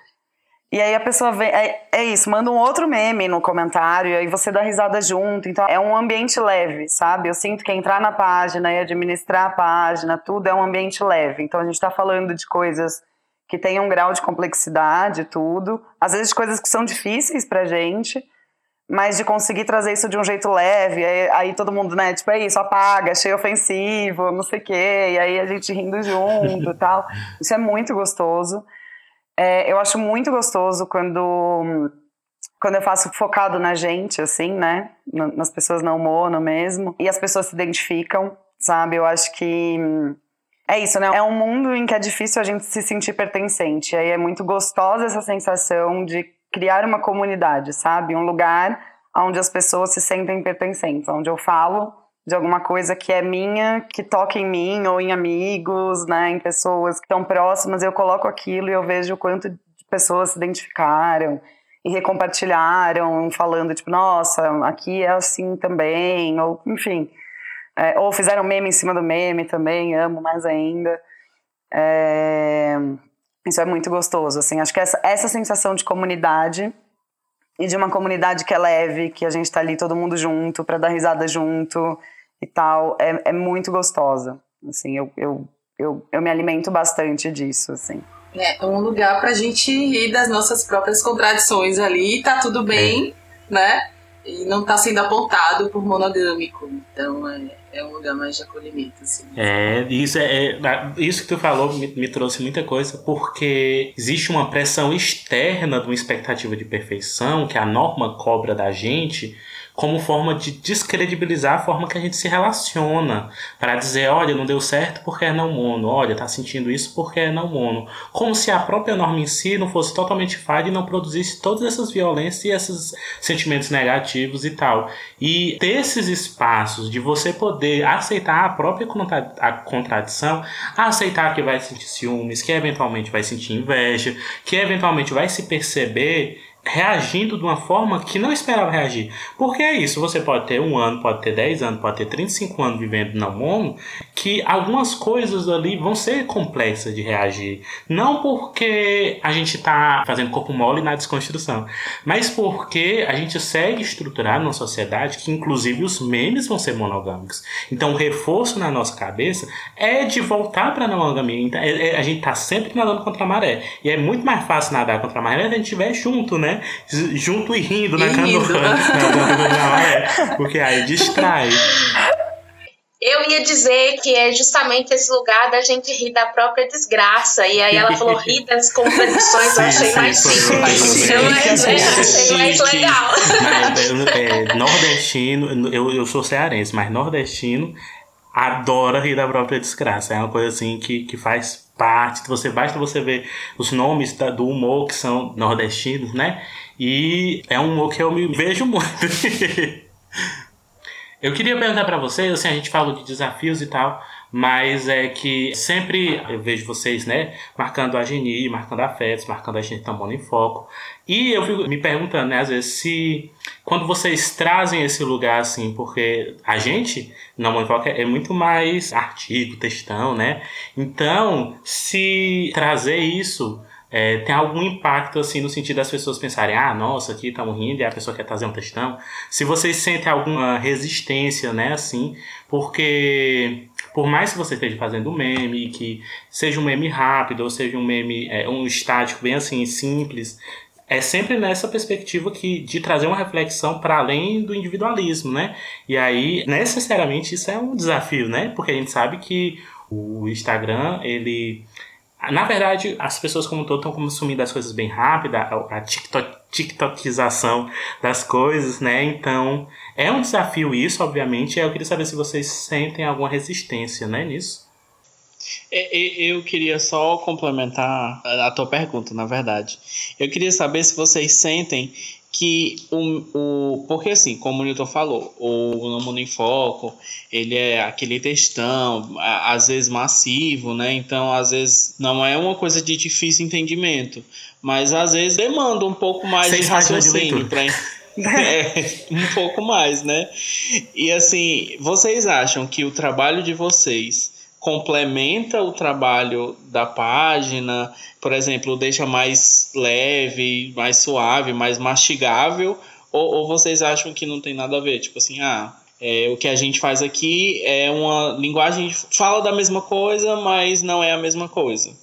E aí a pessoa vem. É, é isso, manda um outro meme no comentário, e aí você dá risada junto. Então é um ambiente leve, sabe? Eu sinto que entrar na página e administrar a página, tudo é um ambiente leve. Então a gente tá falando de coisas que têm um grau de complexidade, tudo. Às vezes coisas que são difíceis pra gente mas de conseguir trazer isso de um jeito leve, aí, aí todo mundo, né, tipo, é isso, apaga, achei ofensivo, não sei o quê, e aí a gente rindo junto e tal. Isso é muito gostoso. É, eu acho muito gostoso quando, quando eu faço focado na gente, assim, né, na- nas pessoas não mono mesmo, e as pessoas se identificam, sabe? Eu acho que hum, é isso, né? É um mundo em que é difícil a gente se sentir pertencente. Aí é muito gostosa essa sensação de criar uma comunidade, sabe? Um lugar onde as pessoas se sentem pertencentes, onde eu falo de alguma coisa que é minha, que toca em mim ou em amigos, né, em pessoas que estão próximas, eu coloco aquilo e eu vejo o quanto de pessoas se identificaram e recompartilharam, falando tipo, nossa, aqui é assim também, ou enfim, é, ou fizeram meme em cima do meme também, amo mais ainda. É, isso é muito gostoso, assim. Acho que essa, essa sensação de comunidade e de uma comunidade que é leve, que a gente tá ali todo mundo junto para dar risada junto e tal, é, é muito gostosa. Assim, eu, eu, eu, eu me alimento bastante disso, assim. É um lugar pra gente rir das nossas próprias contradições ali, tá tudo bem, né? E não tá sendo apontado por monogâmico. Então é, é um lugar mais de acolhimento, assim. É, isso, é, é- isso que tu falou me, me trouxe muita coisa, porque existe uma pressão externa de uma expectativa de perfeição que a norma cobra da gente como forma de descredibilizar a forma que a gente se relaciona, para dizer, olha, não deu certo porque é não mono, olha, tá sentindo isso porque é não mono, como se a própria norma em si não fosse totalmente falha e não produzisse todas essas violências e esses sentimentos negativos e tal. E ter esses espaços de você poder aceitar a própria contra- a contradição, aceitar que vai sentir ciúmes, que eventualmente vai sentir inveja, que eventualmente vai se perceber reagindo de uma forma que não esperava reagir. Porque é isso, você pode ter um ano, pode ter 10 anos, pode ter 35 anos vivendo na mono, que algumas coisas ali vão ser complexas de reagir. Não porque a gente está fazendo corpo mole na desconstrução, mas porque a gente segue estruturado numa sociedade que inclusive os memes vão ser monogâmicos. Então o reforço na nossa cabeça é de voltar para a monogamia. Então, é- é- a gente tá sempre nadando contra a maré. E é muito mais fácil nadar contra a maré se a gente estiver junto, né? Junto e rindo na E canoa. rindo. Nadando contra a maré. Porque aí distrai. Eu ia dizer que é justamente esse lugar da gente rir da própria desgraça. E aí ela falou rir das contradições, eu Sim, achei sim, mais foi. eu achei- mais legal. Mas, é, é, nordestino, eu, eu sou cearense, mas nordestino adora rir da própria desgraça. É uma coisa assim que, que faz parte. Você basta você ver os nomes da- do humor que são nordestinos, né? E é um humor que eu me vejo muito. Eu queria perguntar pra vocês, assim, a gente falou de desafios e tal, mas é que sempre eu vejo vocês, né, marcando a Geni, marcando a FETS, marcando a gente Tambona em Foco. E eu fico me perguntando, né, às vezes, se quando vocês trazem esse lugar, assim, porque a gente, em Foco, é muito mais artigo, textão, né? Então, se trazer isso é, tem algum impacto, assim, no sentido das pessoas pensarem, ah, nossa, aqui estamos rindo e a pessoa quer trazer um textão. Se vocês sentem alguma resistência, né, assim, porque por mais que você esteja fazendo um meme, que seja um meme rápido, ou seja um meme, é, um estático bem assim, simples, é sempre nessa perspectiva que, de trazer uma reflexão para além do individualismo, né? E aí, necessariamente, isso é um desafio, né? Porque a gente sabe que o Instagram, ele na verdade, as pessoas como todo estão consumindo as coisas bem rápido, a, TikTok, TikTokização das coisas, né? Então, é um desafio isso, obviamente. Eu queria saber se vocês sentem alguma resistência, né, nisso. É, é, Eu queria só complementar a tua pergunta, na verdade. Eu queria saber se vocês sentem que o, o porque assim, como o Newton falou, o No Mundo em Foco, ele é aquele textão, às vezes massivo, né? Então, às vezes não é uma coisa de difícil entendimento, mas às vezes demanda um pouco mais Seis de raciocínio para é, um pouco mais, né? E assim, vocês acham que o trabalho de vocês complementa o trabalho da página, por exemplo, deixa mais leve, mais suave, mais mastigável, ou, ou vocês acham que não tem nada a ver? Tipo assim, ah, é, o que a gente faz aqui é uma linguagem, fala da mesma coisa, mas não é a mesma coisa.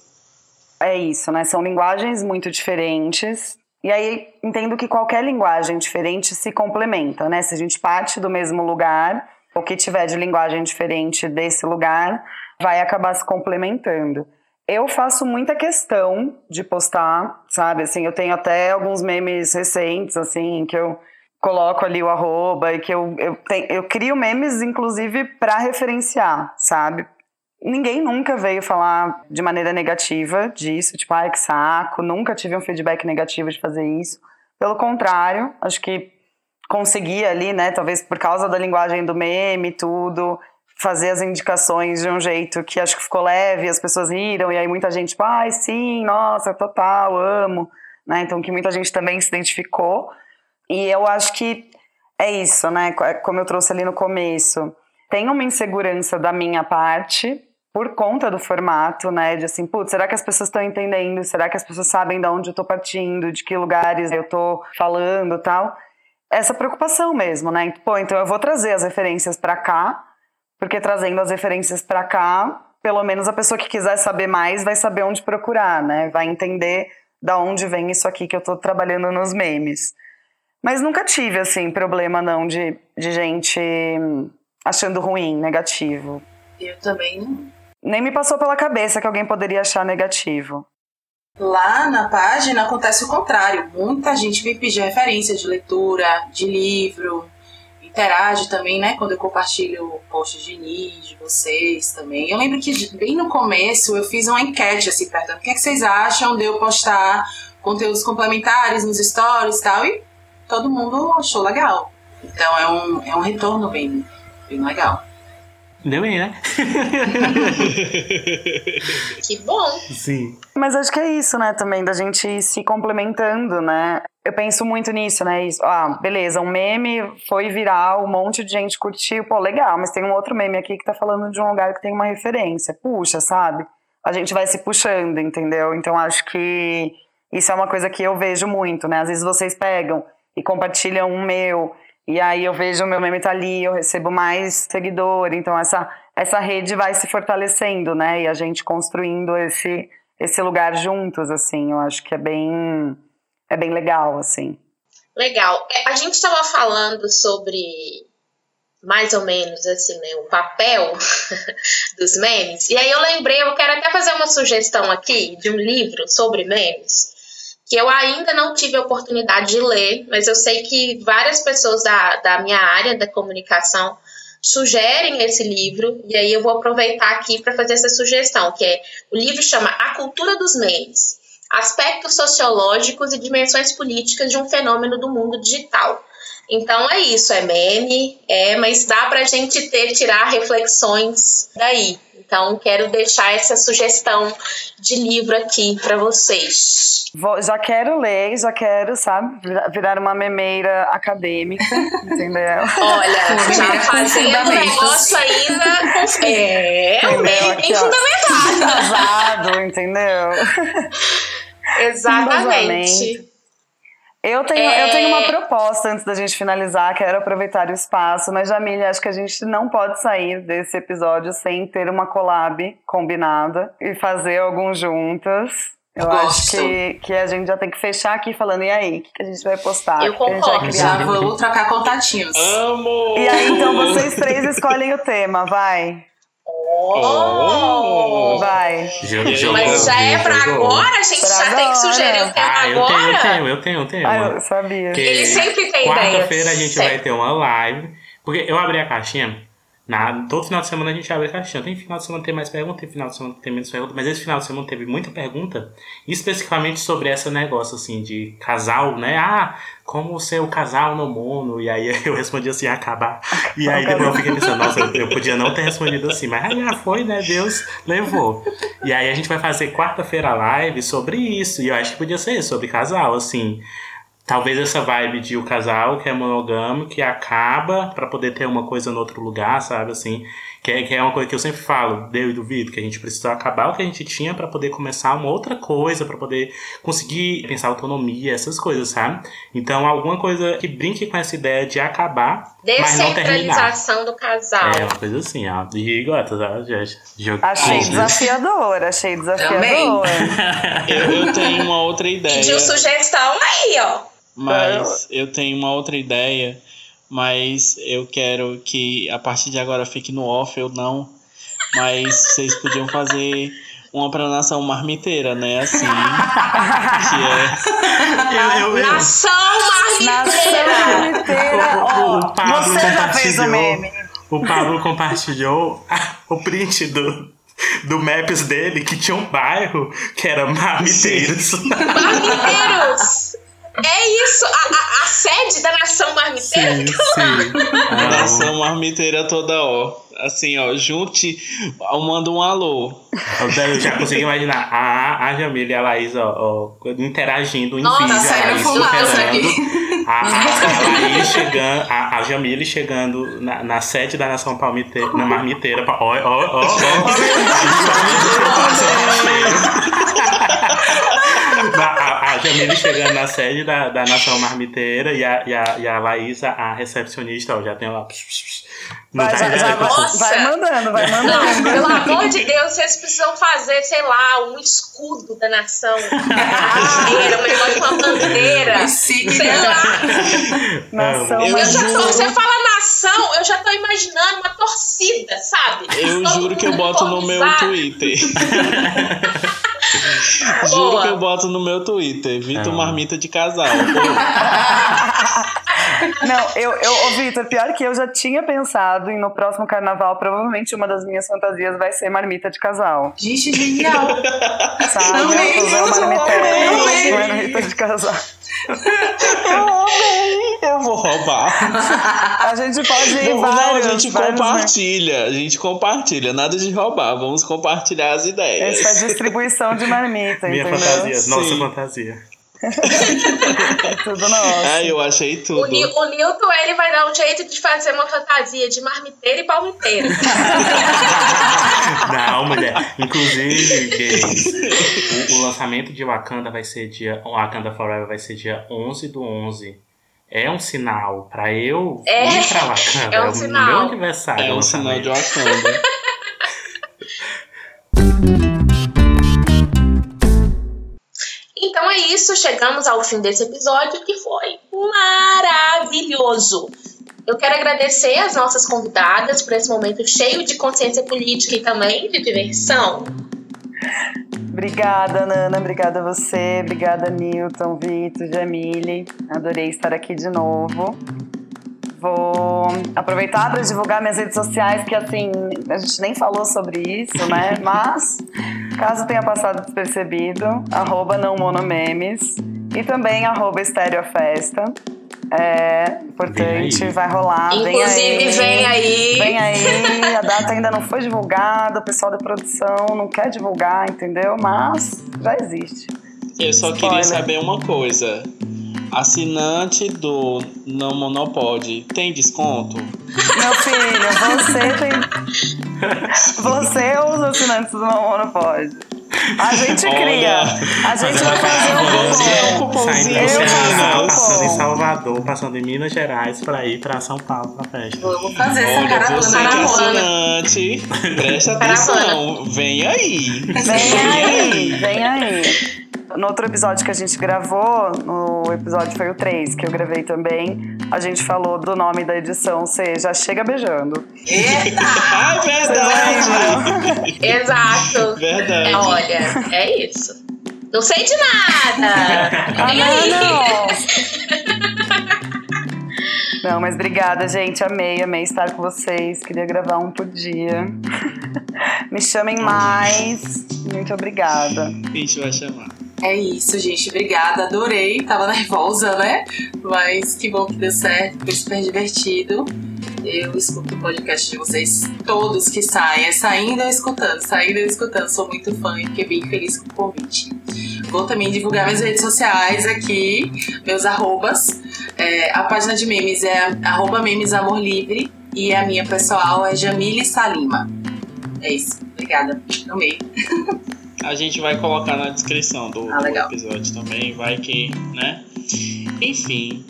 É isso, né? São linguagens muito diferentes. E aí entendo que qualquer linguagem diferente se complementa, né? Se a gente parte do mesmo lugar, o que tiver de linguagem diferente desse lugar vai acabar se complementando. Eu faço muita questão de postar, sabe? Assim, eu tenho até alguns memes recentes, assim, que eu coloco ali o arroba e que eu, eu, tenho, eu crio memes, inclusive, para referenciar, sabe? Ninguém nunca veio falar de maneira negativa disso, tipo, ai que saco, nunca tive um feedback negativo de fazer isso. Pelo contrário, acho que consegui ali, né, talvez por causa da linguagem do meme e tudo, fazer as indicações de um jeito que acho que ficou leve, as pessoas riram, e aí muita gente, tipo, ai sim, nossa, total, amo, né, então que muita gente também se identificou. E eu acho que é isso, né, como eu trouxe ali no começo, tem uma insegurança da minha parte, por conta do formato, né? De assim, putz, será que as pessoas estão entendendo? Será que as pessoas sabem de onde eu tô partindo, de que lugares eu tô falando tal? Essa preocupação mesmo, né? Pô, então eu vou trazer as referências para cá, porque trazendo as referências para cá, pelo menos a pessoa que quiser saber mais vai saber onde procurar, né? Vai entender da onde vem isso aqui que eu tô trabalhando nos memes. Mas nunca tive, assim, problema não de, de gente achando ruim, negativo. Eu também não. Nem me passou pela cabeça que alguém poderia achar negativo. Lá na página acontece o contrário. Muita gente me pedir referência de leitura, de livro. Interage também, né? Quando eu compartilho posts de NIS, de vocês também. Eu lembro que bem no começo eu fiz uma enquete assim, perguntando o que, é que vocês acham de eu postar conteúdos complementares nos stories e tal, e todo mundo achou legal. Então é um, é um retorno bem, bem legal. Deu bem, né? Que bom. Sim. Mas acho que é isso, né, também, da gente ir se complementando, né? Eu penso muito nisso, né? Isso, ah, beleza, um meme foi viral, um monte de gente curtiu, pô, legal, mas tem um outro meme aqui que tá falando de um lugar que tem uma referência. Puxa, sabe? A gente vai se puxando, entendeu? Então acho que isso é uma coisa que eu vejo muito, né? Às vezes vocês pegam e compartilham um meu, e aí eu vejo o meu meme tá ali, eu recebo mais seguidor, então essa, essa rede vai se fortalecendo, né? E a gente construindo esse, esse lugar juntos, assim, eu acho que é bem, é bem legal, assim. Legal. É, A gente estava falando sobre mais ou menos assim, né, o papel dos memes. E aí eu lembrei, eu quero até fazer uma sugestão aqui de um livro sobre memes, que eu ainda não tive a oportunidade de ler, mas eu sei que várias pessoas da, da minha área da comunicação sugerem esse livro, e aí eu vou aproveitar aqui para fazer essa sugestão, que é o livro chama A Cultura dos Memes. Aspectos sociológicos e dimensões políticas de um fenômeno do mundo digital. Então é isso, é meme, é, mas dá pra gente ter, tirar reflexões daí. Então quero deixar essa sugestão de livro aqui para vocês. Vou- já quero ler, já quero, sabe, virar- uma memeira acadêmica, entendeu? Olha, já fazendo fundamentos. negócio ainda com... É, Entendeu? bem, Aqui, fundamentado. Embasado, entendeu? Exatamente. Eu tenho, É. eu tenho uma proposta antes da gente finalizar, quero aproveitar o espaço, mas Jamile, acho que a gente não pode sair desse episódio sem ter uma collab combinada e fazer alguns juntas. Eu acho Gosto. que, que a gente já tem que fechar aqui falando, e aí, o que, que a gente vai postar? Eu concordo. Já vou trocar contatinhos. Amo! E aí, então, vocês três escolhem o tema, vai. Oh. Vai. Jogou, Mas já é pra jogou. agora? A gente Pra já tem que agora. sugerir o tema Ah, eu agora? tenho, eu tenho, eu tenho, eu tenho. Ah, eu sabia. Porque Ele sempre tem Quarta-feira ideias. a gente Sempre. vai ter uma live. Porque eu abri a caixinha. Na, todo final de semana a gente abre a caixinha. Tem final de semana que tem mais perguntas, tem final de semana que tem menos perguntas. Mas esse final de semana teve muita pergunta. Especificamente sobre esse negócio assim de casal, né? Ah, como ser o casal no mundo. E aí eu respondi assim, acabar. E aí depois eu fiquei pensando, nossa, eu, podia não ter respondido assim. Mas aí já foi, né? Deus levou. E aí a gente vai fazer quarta-feira live sobre isso. E eu acho que podia ser sobre casal, assim. Talvez essa vibe de o casal que é monogâmico, que acaba pra poder ter uma coisa no outro lugar, sabe? Assim, que é, que é uma coisa que eu sempre falo, eu e duvido, que a gente precisou acabar o que a gente tinha pra poder começar uma outra coisa, pra poder conseguir pensar autonomia, essas coisas, sabe? Então, alguma coisa que brinque com essa ideia de acabar, mas não terminar. Descentralização do casal. É, uma coisa assim, ó. E gota, tá? gente? Jogo Achei desafiador, achei desafiador. Eu, eu tenho uma outra ideia. Pediu sugestão aí, ó. Mas eu tenho uma outra ideia, mas eu quero que a partir de agora fique no off, eu não. Mas vocês podiam fazer uma pra nação marmiteira, né? Assim. que é. Eu, eu, eu. Nação Nação marmiteira. inteira, ó. O Pablo Você já fez o compartilhou. meme. O Pablo compartilhou o print do, do Maps dele, que tinha um bairro que era Marmiteiros. Marmiteiros. É isso, a, a- a sede da nação marmiteira. Sim, sim. A Amo. nação marmiteira toda, ó. Assim, ó, junte, manda um alô. Eu já consigo imaginar a, a Jamila e a Laís ó, ó, interagindo em Nossa, vídeo. tá a saindo Laís fumaça aqui. A, a, a Laís chegando, a, a Jamile chegando na, na sede da Nação Palmiteira, na Marmiteira. Ó, ó, ó, ó. Na- A, a Jamile chegando na sede da, da Nação Marmiteira e a, e a, e a Laísa, a recepcionista, ó, já tem lá. Não Vai, tá já, já, Nossa. vai mandando, vai Não, mandando. pelo amor de Deus, vocês precisam fazer, sei lá, um escudo da nação marmiteira, um negócio com uma bandeira. Sei lá. Nação Eu Eu já tô, você fala nação, eu já tô imaginando uma torcida, sabe? Eu Todo juro que eu boto no meu uniformizado. Twitter. Boa. Juro que eu boto no meu Twitter. Vitor Ah. Marmita de casal. Não, eu, eu, ô Vitor, pior que eu já tinha pensado em no próximo carnaval, provavelmente uma das minhas fantasias vai ser marmita de casal. Gente, genial. Sabe? Amei, Eu marmitex, amei. marmita de casal. Eu amei! Eu vou roubar. A gente pode ir Não, vários, não, a gente vários, né? compartilha. A gente compartilha. Nada de roubar. Vamos compartilhar as ideias. Essa é a distribuição de marmita, Minha entendeu? fantasia, nossa Sim. fantasia. É tudo nosso. Ah, eu achei O, tudo. Ni- o Newton, ele vai dar um jeito de fazer uma fantasia de marmiteiro e palmiteiro. Não, mulher. Inclusive, gays, o, o lançamento de Wakanda vai ser dia. Wakanda Forever vai ser dia 11 do 11. É um sinal pra eu É, ir pra Wakanda. é um o sinal. meu aniversário. É o um sinal de. Wakanda. Isso, chegamos ao fim desse episódio que foi maravilhoso. Eu quero agradecer as nossas convidadas por esse momento cheio de consciência política e também de diversão. Obrigada, Nana. Obrigada a você. Obrigada, Newton, Vitor, Jamile. Adorei estar aqui de novo. Vou aproveitar para divulgar minhas redes sociais, que assim, a gente nem falou sobre isso, né? Mas, caso tenha passado despercebido, arroba não monomemes e também arroba estereofesta. É importante, Vem vai rolar. Inclusive, vem aí. vem aí. Vem aí, a data ainda não foi divulgada, o pessoal da produção não quer divulgar, entendeu? Mas já existe. Eu só queria Spoiler. saber uma coisa. Assinante do Não Monopode tem desconto? Meu filho, você tem. Você ou os assinantes do Mamono pode? A gente Olha, cria. A gente vai fazer um cupom. cupomzinho. Eu faço um passando em cupom. Salvador, passando em Minas Gerais pra ir pra São Paulo pra festa. Vamos fazer essa Olha, caravana. você que é assinante, presta atenção. Vem aí. Vem aí, vem aí. No outro episódio que a gente gravou, no episódio foi o 3, que eu gravei também, a gente falou do nome da edição ser Já Chega Beijando. Eita! Ah, verdade. Exato. Verdade. É, olha, é isso. Não sei de nada. Ah, aí. não, não. Não, mas obrigada, gente. Amei, amei estar com vocês. Queria gravar um por dia. Me chamem mais. Muito obrigada. A gente vai chamar. É isso, gente. Obrigada, adorei. Tava nervosa, né? Mas que bom que deu certo. Foi super divertido. Eu escuto o podcast de vocês todos que saem. É saindo ou escutando, saindo ou escutando. Sou muito fã e fiquei bem feliz com o convite. Vou também divulgar minhas redes sociais aqui, meus arrobas. É, a página de memes é arroba memes amor livre e a minha pessoal é Jamile Salima. É isso. Obrigada. Amei. A gente vai colocar na descrição do, Ah, do episódio também, vai que, né? Enfim,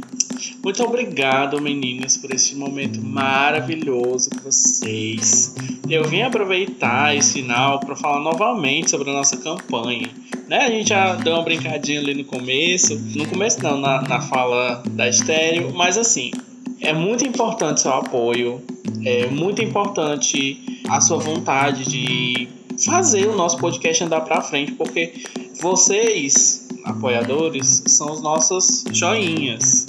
muito obrigado, meninas, por esse momento maravilhoso com vocês. Eu vim aproveitar esse final para falar novamente sobre a nossa campanha. Né? A gente já deu uma brincadinha ali no começo, no começo não, na, na fala da estéreo, mas assim, é muito importante seu apoio, é muito importante a sua vontade de fazer o nosso podcast andar para frente, porque vocês, apoiadores, são os nossos joinhas.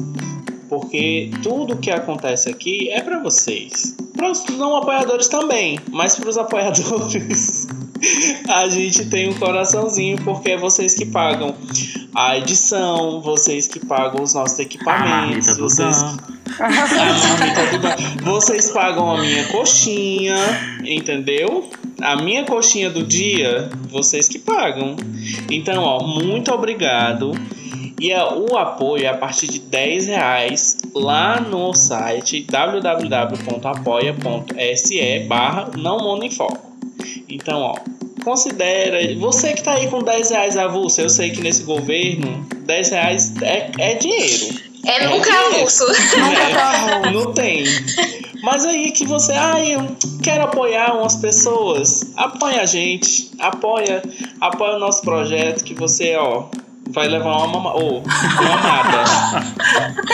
Porque tudo que acontece aqui é para vocês. Para os não apoiadores também, mas para os apoiadores a gente tem um coraçãozinho porque é vocês que pagam a edição, vocês que pagam os nossos equipamentos, do vocês Dan. a marmita do Dan. Vocês pagam a minha coxinha, entendeu? A minha coxinha do dia, vocês que pagam. Então, ó, muito obrigado. E é, o apoio é a partir de 10 reais lá no site www.apoia.se barra não mono em foco. Então, ó, considera. Você que tá aí com 10 reais avulso, eu sei que nesse governo 10 reais é, é dinheiro. É nunca dinheiro. avulso. É, não tem. Mas aí que você, ah, eu quero apoiar umas pessoas, apoia a gente, apoia, apoia o nosso projeto que você, ó, vai levar uma mama, ou uma amada.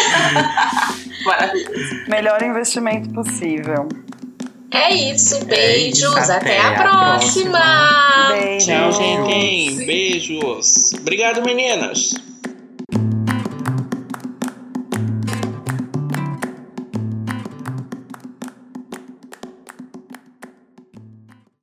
Maravilhoso. Melhor investimento possível. É isso. Beijos. isso, até, até a, a próxima. Beijo. Tchau, gente. Beijos. Obrigado, meninas.